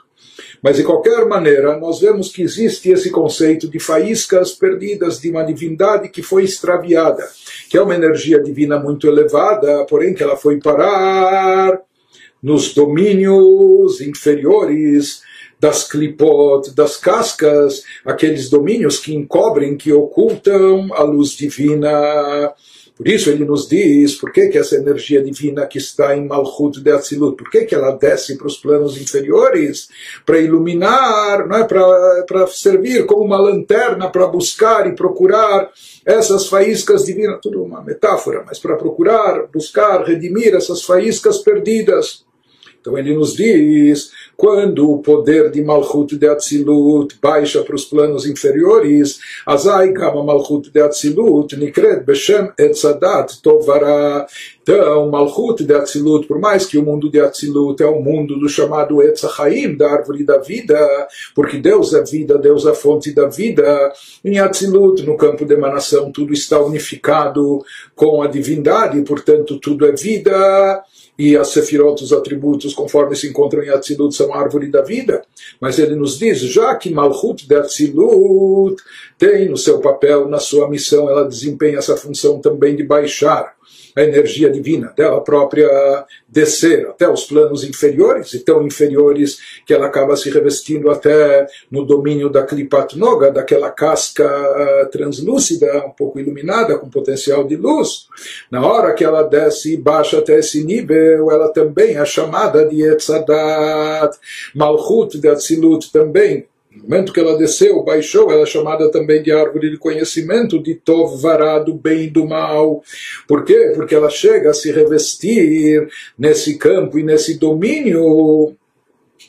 S1: Mas de qualquer maneira, nós vemos que existe esse conceito de faíscas perdidas de uma divindade que foi extraviada, que é uma energia divina muito elevada, porém que ela foi parar nos domínios inferiores das clipot, das cascas, aqueles domínios que encobrem, que ocultam a luz divina. Por isso ele nos diz por que, que essa energia divina que está em Malchut de Atzilut, por que, que ela desce para os planos inferiores? Para iluminar, não é? para servir como uma lanterna para buscar e procurar essas faíscas divinas, tudo uma metáfora, mas para procurar, buscar, redimir essas faíscas perdidas Então ele nos diz, quando o poder de Malchut de Atzilut baixa para os planos inferiores, Azai Kama Malchut de Atzilut Nikret Beshem Etzadat Tovara. Então, Malchut de Atzilut, por mais que o mundo de Atzilut é o mundo do chamado Etzachaim, da árvore da vida, porque Deus é vida, Deus é a fonte da vida, em Atzilut, no campo de emanação, tudo está unificado com a divindade, portanto, tudo é vida e as sefirot, os atributos, conforme se encontram em Atzilut, são árvore da vida. Mas ele nos diz, já que Malchut de Atzilut tem no seu papel, na sua missão, ela desempenha essa função também de baixar a energia divina dela própria descer até os planos inferiores, e tão inferiores que ela acaba se revestindo até no domínio da Klipat Noga, daquela casca uh, translúcida, um pouco iluminada, com potencial de luz. Na hora que ela desce e baixa até esse nível, ela também é chamada de Etzadat, Malchut de Atzilut também no momento que ela desceu, baixou, ela é chamada também de árvore de conhecimento, de Tovará, do bem e do mal. Por quê? Porque ela chega a se revestir nesse campo e nesse domínio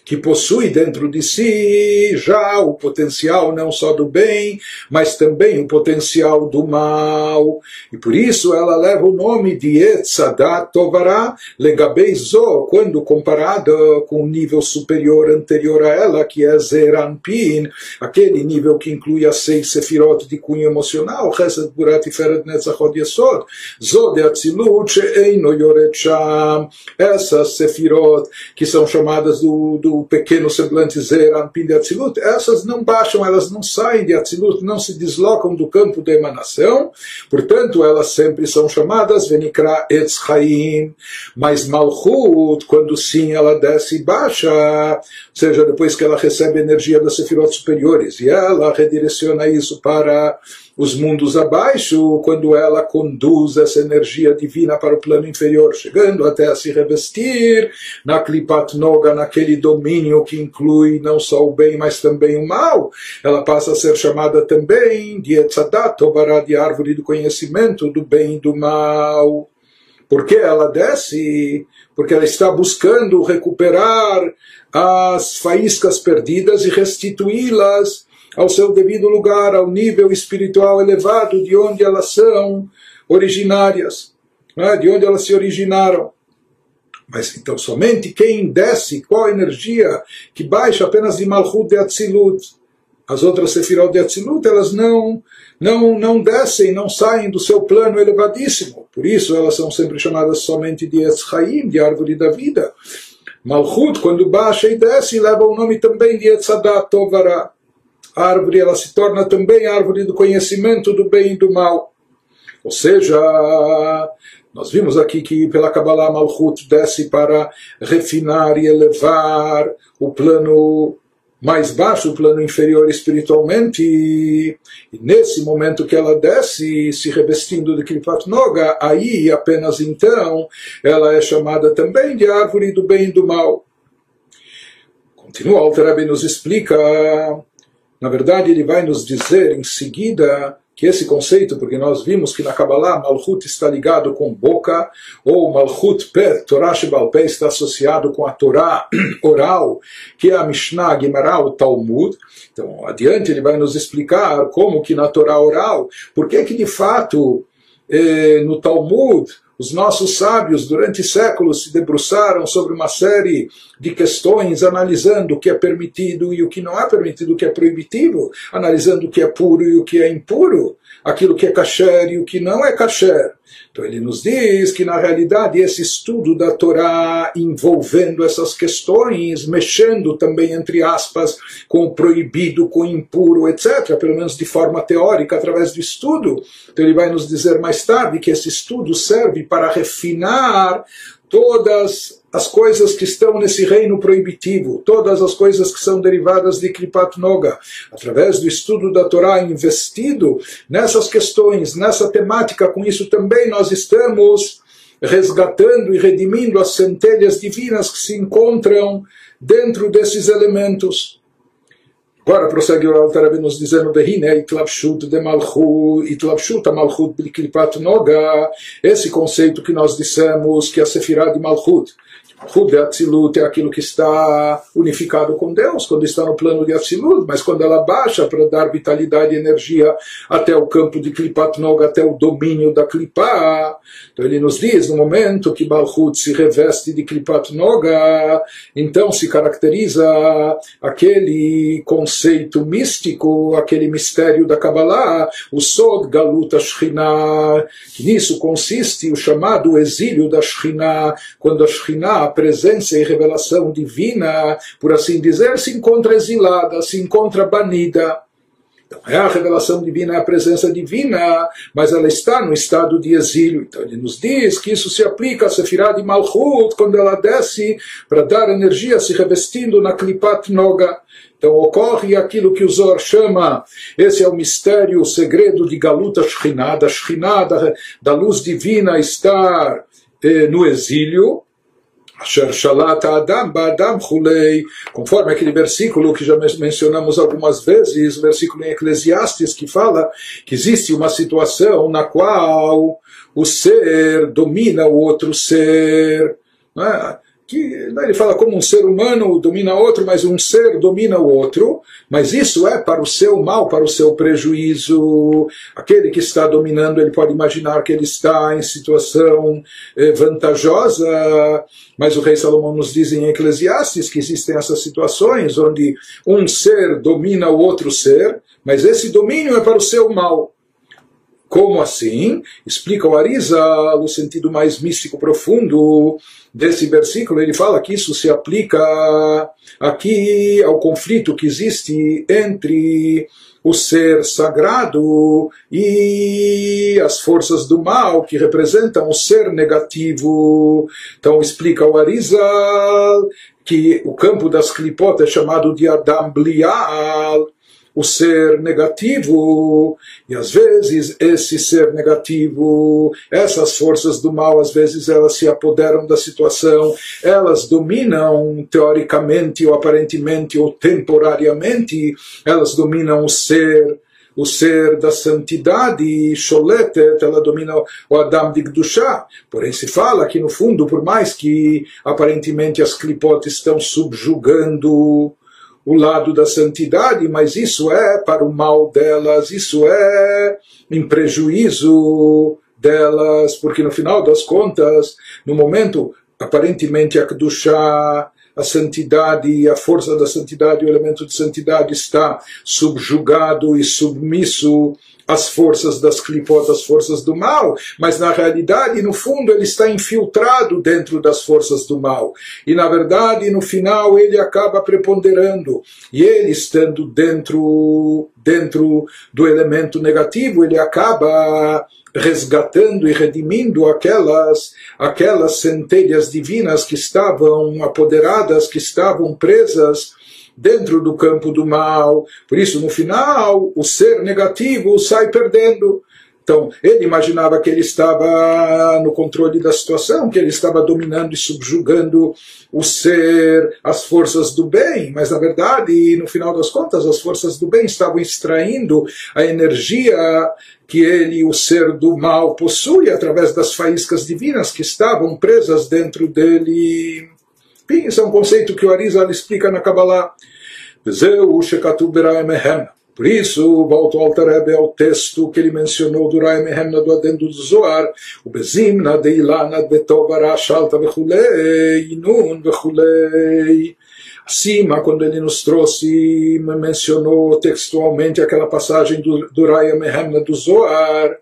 S1: que possui dentro de si já o potencial não só do bem, mas também o potencial do mal. E por isso ela leva o nome de Etzadat Tovará Legabeizo, quando comparada com o nível superior anterior a ela, que é Zeranpin, aquele nível que inclui as seis sefirot de cunho emocional, Chesed Burat Feret Netzachot Yesod, Zod essas sefirot que são chamadas do, do o pequeno semblante Zeranpin de Atzilut, essas não baixam, elas não saem de Atzilut, não se deslocam do campo da emanação, portanto elas sempre são chamadas Venikra Etz mas Malchut, quando sim ela desce e baixa, ou seja, depois que ela recebe a energia das sefirot superiores, e ela redireciona isso para os mundos abaixo, quando ela conduz essa energia divina para o plano inferior, chegando até a se revestir na Klipat Noga, naquele domínio que inclui não só o bem, mas também o mal, ela passa a ser chamada também de Etzadat, Tobará, de árvore do conhecimento do bem e do mal. Por que ela desce? Porque ela está buscando recuperar as faíscas perdidas e restituí-las ao seu devido lugar, ao nível espiritual elevado de onde elas são originárias, né? de onde elas se originaram. Mas então somente quem desce, qual a energia que baixa apenas de Malchut de Atzilut. As outras Sefirot de Atzilut, elas não, não, não descem, não saem do seu plano elevadíssimo. Por isso elas são sempre chamadas somente de Etzchaim, de árvore da vida. Malchut, quando baixa e desce, leva o nome também de Etzadat Tovara a árvore ela se torna também árvore do conhecimento do bem e do mal. Ou seja, nós vimos aqui que pela Kabbalah Malchut desce para refinar e elevar o plano mais baixo, o plano inferior espiritualmente, e nesse momento que ela desce, se revestindo de Kripat Noga, aí apenas então ela é chamada também de árvore do bem e do mal. Continua, o nos explica na verdade, ele vai nos dizer em seguida que esse conceito, porque nós vimos que na Kabbalah Malchut está ligado com boca, ou Malchut Pet, Torah Shebal Pé, está associado com a Torá oral, que é a Mishnah, Gemara, o Talmud. Então, adiante ele vai nos explicar como que na Torá oral, por que que de fato eh, no Talmud os nossos sábios, durante séculos, se debruçaram sobre uma série de questões, analisando o que é permitido e o que não é permitido, o que é proibitivo, analisando o que é puro e o que é impuro, aquilo que é kasher e o que não é kasher. Então ele nos diz que na realidade esse estudo da Torá envolvendo essas questões, mexendo também entre aspas com o proibido, com o impuro, etc., pelo menos de forma teórica através do estudo. Então ele vai nos dizer mais tarde que esse estudo serve para refinar todas as coisas que estão nesse reino proibitivo, todas as coisas que são derivadas de Kripat Noga, através do estudo da Torá investido nessas questões, nessa temática, com isso também nós estamos resgatando e redimindo as centelhas divinas que se encontram dentro desses elementos. Agora prossegue o Alter nos dizendo Behine itlapshut de malchut, itlapshut malchut bliklipat noga, esse conceito que nós dissemos que a sefirah de malchut, Malchut Atzilut é aquilo que está unificado com Deus, quando está no plano de Atzilut, mas quando ela baixa para dar vitalidade e energia até o campo de Klipat Noga, até o domínio da Klipá. Então ele nos diz, no momento que Malchut se reveste de Klipat Noga, então se caracteriza aquele conceito místico, aquele mistério da Kabbalah, o Sod Galuta Shekhinah, nisso consiste o chamado exílio da Shekhinah, quando a Shekhinah presença e revelação divina, por assim dizer, se encontra exilada, se encontra banida. Então, é a revelação divina, é a presença divina, mas ela está no estado de exílio. Então, ele nos diz que isso se aplica a Sefirah de Malchut, quando ela desce para dar energia, se revestindo na Klipat Noga. Então ocorre aquilo que o Zor chama, esse é o mistério, o segredo de Galuta Shekhinah, da Shekhinah, da, da luz divina estar eh, no exílio, Adam Ba'adam conforme aquele versículo que já mencionamos algumas vezes, versículo em Eclesiastes que fala que existe uma situação na qual o ser domina o outro ser. Né? Que né, ele fala como um ser humano domina outro, mas um ser domina o outro, mas isso é para o seu mal, para o seu prejuízo. Aquele que está dominando, ele pode imaginar que ele está em situação eh, vantajosa, mas o rei Salomão nos diz em Eclesiastes que existem essas situações onde um ser domina o outro ser, mas esse domínio é para o seu mal. Como assim? Explica o Arisa no sentido mais místico profundo desse versículo. Ele fala que isso se aplica aqui ao conflito que existe entre o ser sagrado e as forças do mal que representam o ser negativo. Então explica o Arizal que o campo das clipotas é chamado de Adam Blial, o ser negativo, e às vezes esse ser negativo, essas forças do mal, às vezes elas se apoderam da situação, elas dominam teoricamente ou aparentemente ou temporariamente, elas dominam o ser o ser da santidade, Sholetet, ela domina o Adam de Gdushá. Porém, se fala que, no fundo, por mais que aparentemente as clipotes estão subjugando o lado da santidade, mas isso é para o mal delas, isso é em prejuízo delas, porque no final das contas, no momento aparentemente a Kedushá, a santidade, a força da santidade, o elemento de santidade está subjugado e submisso as forças das clipot, as forças do mal, mas na realidade, no fundo, ele está infiltrado dentro das forças do mal. E na verdade, no final, ele acaba preponderando. E ele estando dentro, dentro do elemento negativo, ele acaba resgatando e redimindo aquelas aquelas centelhas divinas que estavam apoderadas, que estavam presas dentro do campo do mal. Por isso, no final, o ser negativo sai perdendo. Então, ele imaginava que ele estava no controle da situação, que ele estava dominando e subjugando o ser, as forças do bem, mas na verdade, no final das contas, as forças do bem estavam extraindo a energia que ele, o ser do mal, possui através das faíscas divinas que estavam presas dentro dele. Esse é um conceito que o Arizal explica na Kabbalah. Por isso, volto ao Altarebe ao texto que ele mencionou do Rai Mehemna do adendo do Zohar, o Bezimna de Ilana de Tovara Shalta Vechulei, Nun Vechulei. Acima, quando ele nos trouxe, mencionou textualmente aquela passagem do, do Rai Mehemna do Zohar,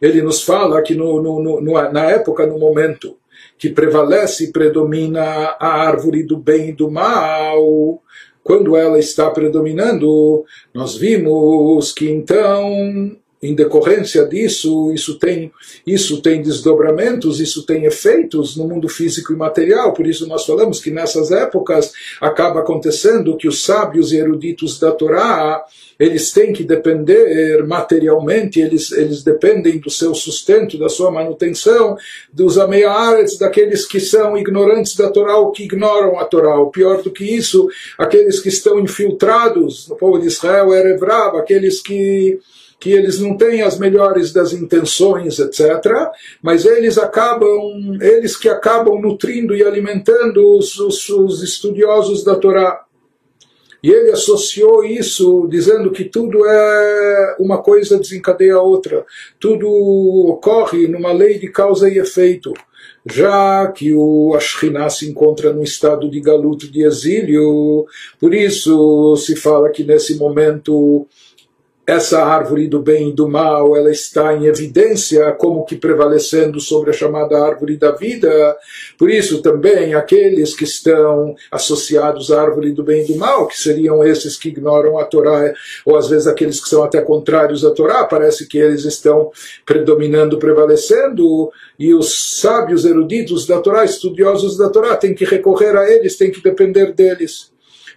S1: ele nos fala que no, no, no, na época, no momento que prevalece e predomina a árvore do bem e do mal, quando ela está predominando, nós vimos que então em decorrência disso, isso tem, isso tem desdobramentos, isso tem efeitos no mundo físico e material. Por isso nós falamos que nessas épocas acaba acontecendo que os sábios e eruditos da Torá eles têm que depender materialmente, eles, eles dependem do seu sustento, da sua manutenção, dos ameares, daqueles que são ignorantes da Torá ou que ignoram a Torá. Pior do que isso, aqueles que estão infiltrados no povo de Israel, Erevrava, aqueles que que eles não têm as melhores das intenções, etc., mas eles acabam, eles que acabam nutrindo e alimentando os, os, os estudiosos da Torá. E ele associou isso dizendo que tudo é uma coisa desencadeia a outra, tudo ocorre numa lei de causa e efeito. Já que o Ashkinah se encontra no estado de galuto de exílio, por isso se fala que nesse momento essa árvore do bem e do mal, ela está em evidência como que prevalecendo sobre a chamada árvore da vida. Por isso também aqueles que estão associados à árvore do bem e do mal, que seriam esses que ignoram a Torá, ou às vezes aqueles que são até contrários à Torá, parece que eles estão predominando, prevalecendo, e os sábios eruditos da Torá, estudiosos da Torá, têm que recorrer a eles, têm que depender deles.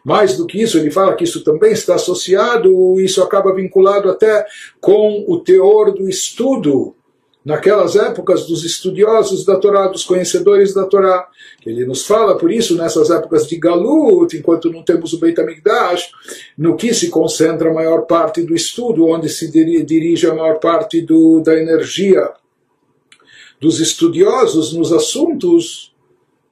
S1: Mais do que isso, ele fala que isso também está associado, isso acaba vinculado até com o teor do estudo naquelas épocas dos estudiosos da Torá, dos conhecedores da Torá. Ele nos fala, por isso, nessas épocas de Galut, enquanto não temos o Beit HaMikdash, no que se concentra a maior parte do estudo, onde se dirige a maior parte do, da energia dos estudiosos nos assuntos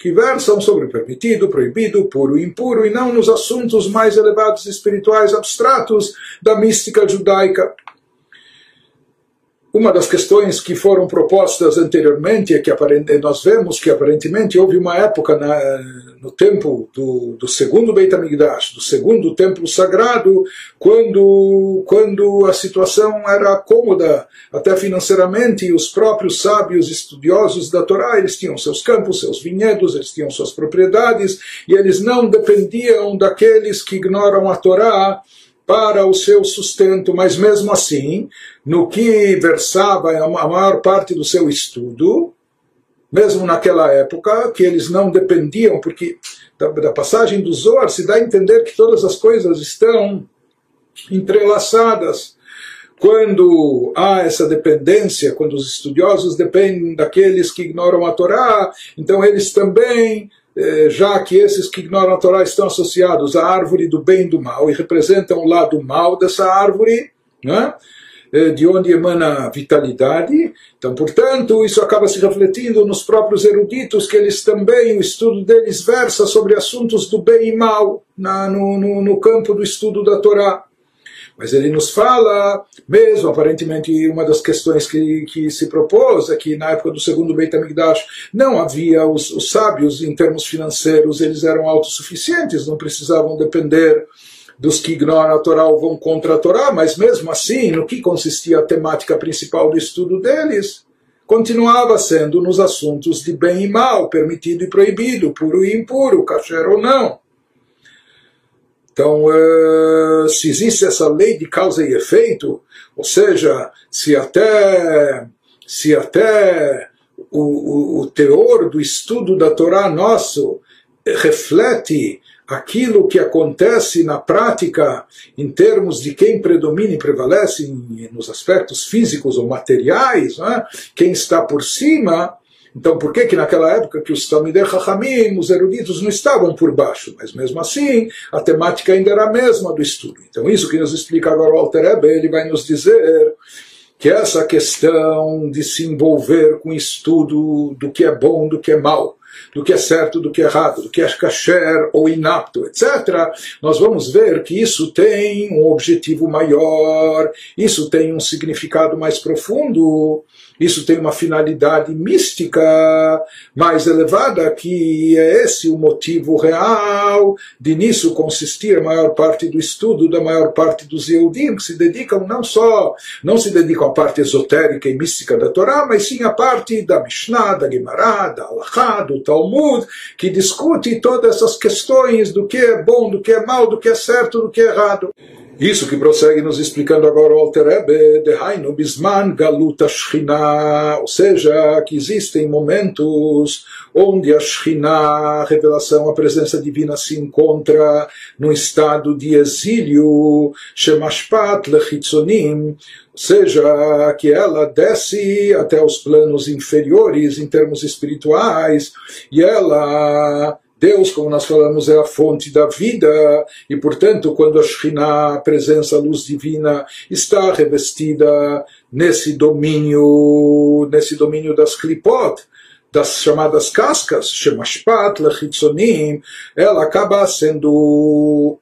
S1: que versam sobre permitido, proibido, puro e impuro, e não nos assuntos mais elevados espirituais abstratos da mística judaica. Uma das questões que foram propostas anteriormente é que nós vemos que aparentemente houve uma época na, no tempo do, do segundo Beit HaMikdash, do segundo templo sagrado, quando, quando a situação era cômoda, até financeiramente, e os próprios sábios estudiosos da Torá, eles tinham seus campos, seus vinhedos, eles tinham suas propriedades, e eles não dependiam daqueles que ignoram a Torá, para o seu sustento, mas mesmo assim, no que versava a maior parte do seu estudo, mesmo naquela época, que eles não dependiam, porque da, da passagem do Zohar se dá a entender que todas as coisas estão entrelaçadas. Quando há essa dependência, quando os estudiosos dependem daqueles que ignoram a Torá, então eles também eh, já que esses que ignoram a Torá estão associados à árvore do bem e do mal e representam o lado mal dessa árvore, né? De onde emana vitalidade. Então, portanto, isso acaba se refletindo nos próprios eruditos, que eles também, o estudo deles versa sobre assuntos do bem e mal, na, no, no, no campo do estudo da Torá. Mas ele nos fala, mesmo aparentemente uma das questões que, que se propôs é que na época do segundo Beit HaMikdash não havia os, os sábios em termos financeiros, eles eram autossuficientes, não precisavam depender dos que ignoram a Torá ou vão contra a Torá, mas mesmo assim, no que consistia a temática principal do estudo deles? Continuava sendo nos assuntos de bem e mal, permitido e proibido, puro e impuro, kasher ou não. Então, uh, se existe essa lei de causa e efeito, ou seja, se até, se até o, o, o teor do estudo da Torá nosso reflete aquilo que acontece na prática em termos de quem predomina e prevalece nos aspectos físicos ou materiais, é? quem está por cima, então, por que que naquela época que os Talmidei Chachamim, os eruditos, não estavam por baixo? Mas mesmo assim, a temática ainda era a mesma do estudo. Então, isso que nos explica agora o Alter Ebe, ele vai nos dizer que essa questão de se envolver com estudo do que é bom, do que é mal, do que é certo, do que é errado, do que é kasher ou inapto, etc., nós vamos ver que isso tem um objetivo maior, isso tem um significado mais profundo, isso tem uma finalidade mística mais elevada, que é esse o motivo real de nisso consistir a maior parte do estudo da maior parte dos Yehudim, que se dedicam não só, não se dedicam à parte esotérica e mística da Torá, mas sim à parte da Mishnah, da Gemara, da Halachá, do Talmud, que discute todas essas questões do que é bom, do que é mal, do que é certo, do que é errado. Isso que prossegue nos explicando agora o Alter Rebbe, Dehainu Bisman Galuta Shchina, ou seja, que existem momentos onde a Shchina, a revelação, a presença divina se encontra num estado de exílio, Shemashpat Lechitzonim, ou seja, que ela desce até os planos inferiores em termos espirituais, e ela Deus, como nós falamos, é a fonte da vida e, portanto, quando a Shekhinah, a presença, a luz divina, está revestida nesse domínio, nesse domínio das klipot, das chamadas cascas, Shemashpat, Lechitzonim, ela acaba sendo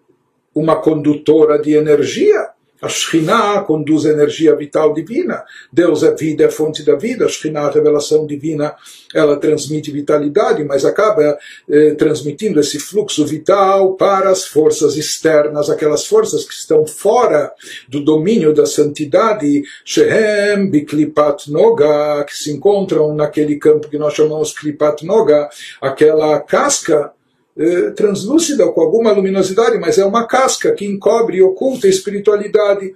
S1: uma condutora de energia a Shekhinah conduz a energia vital divina. Deus é vida, é fonte da vida. A Shekhinah, a revelação divina, ela transmite vitalidade, mas acaba eh, transmitindo esse fluxo vital para as forças externas, aquelas forças que estão fora do domínio da santidade, Shehem, Biklipat Noga, que se encontram naquele campo que nós chamamos Klipat Noga, aquela casca eh, translúcida com alguma luminosidade, mas é uma casca que encobre e oculta a espiritualidade.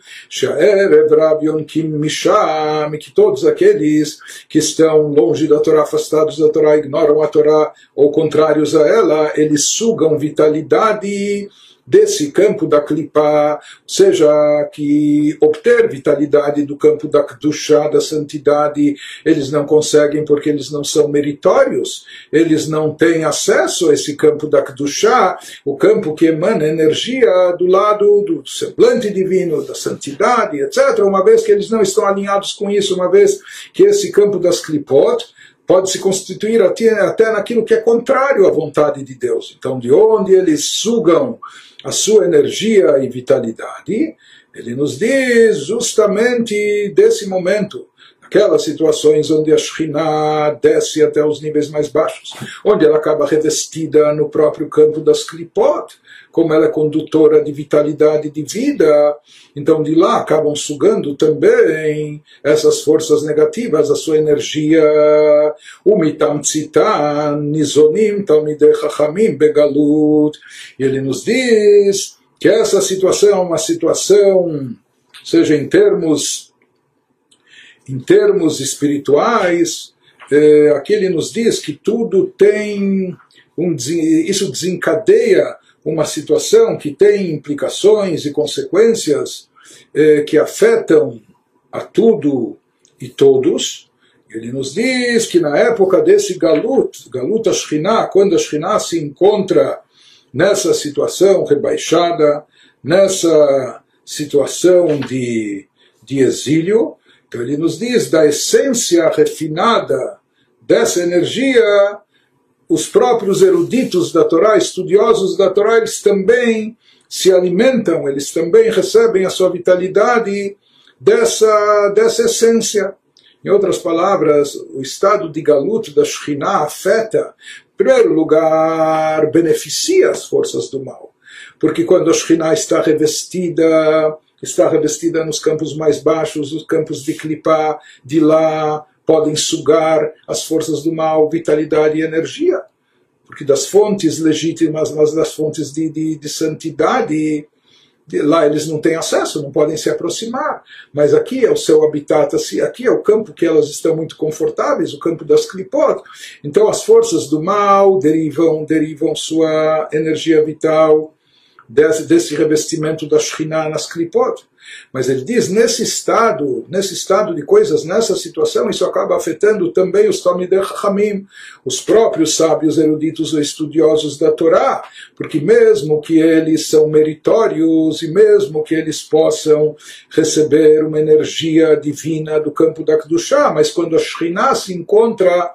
S1: Que todos aqueles que estão longe da Torá, afastados da Torá, ignoram a Torá ou contrários a ela, eles sugam vitalidade desse campo da clipa, seja que obter vitalidade do campo da Kedushá, da santidade, eles não conseguem porque eles não são meritórios, eles não têm acesso a esse campo da Kedushá, o campo que emana energia do lado do semblante divino, da santidade, etc., uma vez que eles não estão alinhados com isso, uma vez que esse campo das clipot, pode se constituir até, até naquilo que é contrário à vontade de Deus. Então, de onde eles sugam a sua energia e vitalidade, ele nos diz justamente desse momento, aquelas situações onde a Shekhinah desce até os níveis mais baixos, onde ela acaba revestida no próprio campo das Klipot, como ela é condutora de vitalidade de vida, então de lá acabam sugando também essas forças negativas, a sua energia, umitam tzitan, nizonim, talmidei begalut, e ele nos diz que essa situação é uma situação, seja em termos, em termos espirituais, eh, aqui ele nos diz que tudo tem um, isso desencadeia uma situação que tem implicações e consequências eh, que afetam a tudo e todos. Ele nos diz que na época desse Galut, Galut Ashkinah, quando a Ashkinah se encontra nessa situação rebaixada, nessa situação de, de exílio, então ele nos diz da essência refinada dessa energia os próprios eruditos da Torá, estudiosos da Torá, eles também se alimentam, eles também recebem a sua vitalidade dessa, dessa essência. Em outras palavras, o estado de galuto da Shekhinah afeta, em primeiro lugar, beneficia as forças do mal. Porque quando a Shekhinah está revestida, está revestida nos campos mais baixos, os campos de Klipá, de lá, podem sugar as forças do mal, vitalidade e energia. Porque das fontes legítimas, mas das fontes de, de, de santidade, de, lá eles não têm acesso, não podem se aproximar. Mas aqui é o seu habitat, assim, aqui é o campo que elas estão muito confortáveis, o campo das clipot. Então as forças do mal derivam, derivam sua energia vital desse, desse revestimento da Shekhinah nas clipot. Mas ele diz, nesse estado, nesse estado de coisas, nessa situação, isso acaba afetando também os Talmidei Chachamim, os próprios sábios eruditos ou estudiosos da Torá, porque mesmo que eles são meritórios e mesmo que eles possam receber uma energia divina do campo da Kedushá, mas quando a Shekhinah se encontra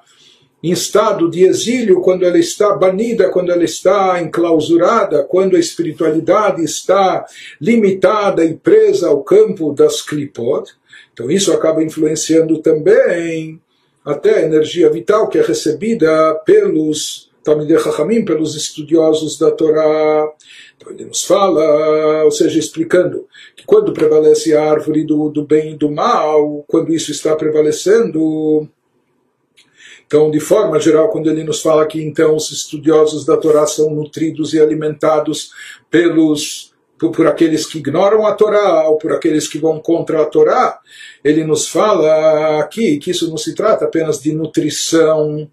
S1: em estado de exílio, quando ela está banida, quando ela está enclausurada, quando a espiritualidade está limitada e presa ao campo das klipot. Então isso acaba influenciando também até a energia vital que é recebida pelos Talmidei Chachamim, pelos estudiosos da Torá. Então ele nos fala, ou seja, explicando que quando prevalece a árvore do, do bem e do mal, quando isso está prevalecendo, então, de forma geral, quando ele nos fala que então os estudiosos da Torá são nutridos e alimentados pelos por, aqueles que ignoram a Torá ou por aqueles que vão contra a Torá, ele nos fala aqui que isso não se trata apenas de nutrição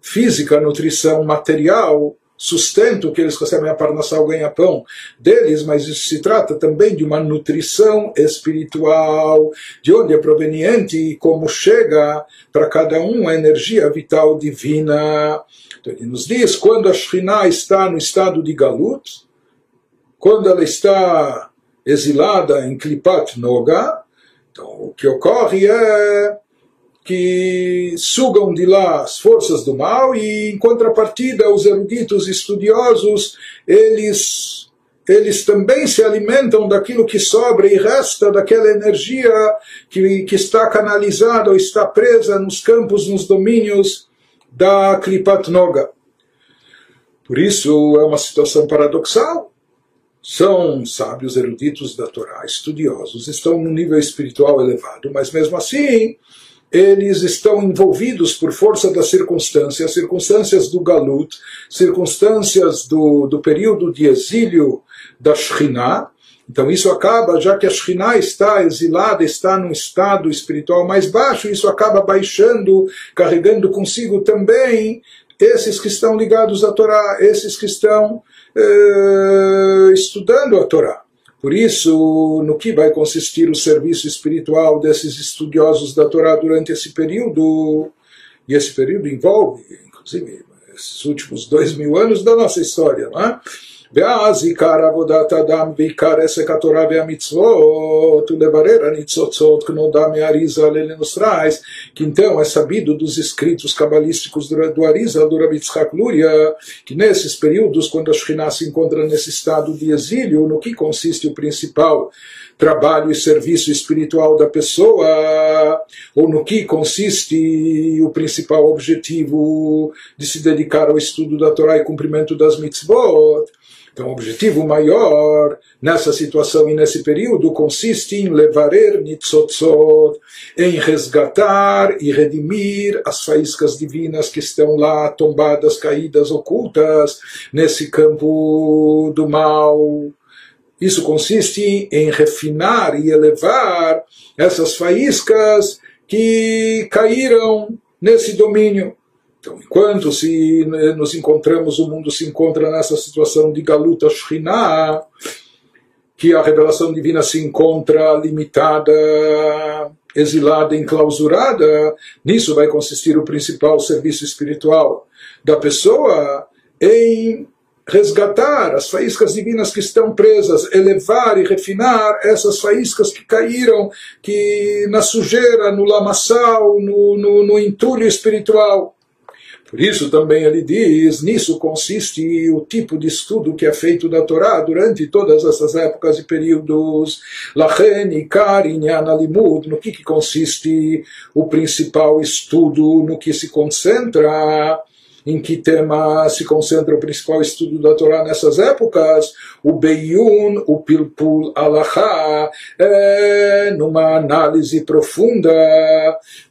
S1: física, nutrição material, sustento que eles recebem a parnassal ganha-pão deles, mas isso se trata também de uma nutrição espiritual, de onde é proveniente e como chega para cada um a energia vital divina. Então ele nos diz, quando a Shekhinah está no estado de Galut, quando ela está exilada em Klipat Noga, então o que ocorre é que sugam de lá as forças do mal e, em contrapartida, os eruditos estudiosos, eles, eles também se alimentam daquilo que sobra e resta daquela energia que, que está canalizada ou está presa nos campos, nos domínios da Kripat Noga. Por isso é uma situação paradoxal. São sábios eruditos da Torá, estudiosos, estão num nível espiritual elevado, mas mesmo assim eles estão envolvidos por força das circunstâncias, circunstâncias do Galut, circunstâncias do, do período de exílio da Shekhinah. Então isso acaba, já que a Shekhinah está exilada, está num estado espiritual mais baixo, isso acaba baixando, carregando consigo também esses que estão ligados à Torá, esses que estão eh, estudando a Torá. Por isso, no que vai consistir o serviço espiritual desses estudiosos da Torá durante esse período? E esse período envolve, inclusive, esses últimos dois mil anos da nossa história, não é? ואז עיקר עבודת אדם ועיקר עסק התורה והמצוות ולברר הניצוצות כנודע מהאריזה nos traz que então é sabido dos escritos cabalísticos do Arizal, do Rabi Tzchak Luria, que nesses períodos, quando a Shekhinah se encontra nesse estado de exílio, no que consiste o principal trabalho e serviço espiritual da pessoa, ou no que consiste o principal objetivo de se dedicar ao estudo da Torá e cumprimento das mitzvot, então, o objetivo maior nessa situação e nesse período consiste em levarer nitzotzot, em resgatar e redimir as faíscas divinas que estão lá tombadas, caídas, ocultas nesse campo do mal. Isso consiste em refinar e elevar essas faíscas que caíram nesse domínio. Então, enquanto se né, nos encontramos, o mundo se encontra nessa situação de Galuta Shrinah, que a revelação divina se encontra limitada, exilada, enclausurada, nisso vai consistir o principal serviço espiritual da pessoa em resgatar as faíscas divinas que estão presas, elevar e refinar essas faíscas que caíram que na sujeira, no lamaçal, no, no, no entulho espiritual. Por isso também ele diz, nisso consiste o tipo de estudo que é feito da Torá durante todas essas épocas e períodos. Lachen, Ikar, Inyan, no que, que consiste o principal estudo, no que se concentra em que tema se concentra o principal estudo da Torá nessas épocas, o Beyun, o Pilpul Alachá, é, numa análise profunda,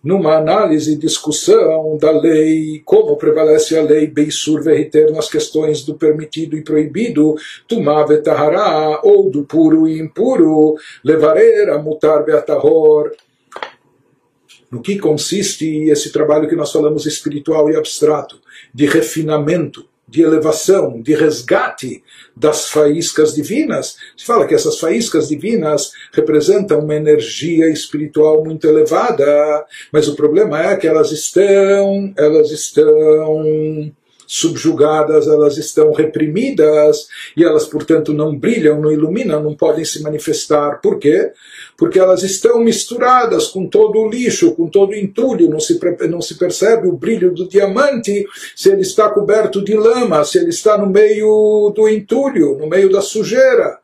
S1: numa análise e discussão da lei, como prevalece a lei Beisur Veriter nas questões do permitido e proibido, Tumá Vetahará, ou do puro e impuro, Levarer, Mutar Beatahor, no que consiste esse trabalho que nós falamos espiritual e abstrato, de refinamento, de elevação, de resgate das faíscas divinas. Se fala que essas faíscas divinas representam uma energia espiritual muito elevada, mas o problema é que elas estão, elas estão subjugadas, elas estão reprimidas e elas, portanto, não brilham, não iluminam, não podem se manifestar. Por quê? Porque elas estão misturadas com todo o lixo, com todo o entulho, não se, não se percebe o brilho do diamante se ele está coberto de lama, se ele está no meio do entulho, no meio da sujeira.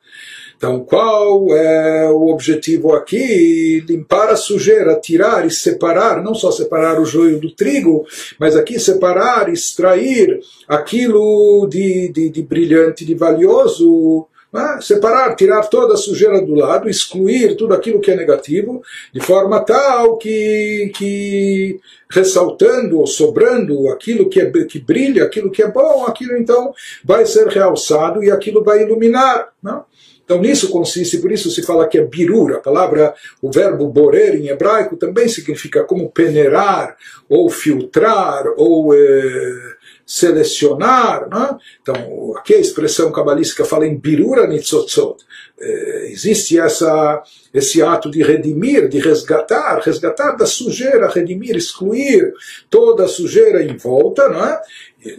S1: Então, qual é o objetivo aqui? Limpar a sujeira, tirar e separar, não só separar o joio do trigo, mas aqui separar, extrair aquilo de, de, de brilhante, de valioso, né? separar, tirar toda a sujeira do lado, excluir tudo aquilo que é negativo, de forma tal que, que ressaltando ou sobrando aquilo que, é, que brilha, aquilo que é bom, aquilo então vai ser realçado e aquilo vai iluminar. Né? Então nisso consiste, por isso se fala que é birur, a palavra, o verbo borer em hebraico também significa como peneirar, ou filtrar, ou eh, selecionar. Né? Então aqui a expressão cabalística fala em birura nitzotzot. Eh, existe essa, esse ato de redimir, de resgatar, resgatar da sujeira, redimir, excluir toda a sujeira em volta, não é?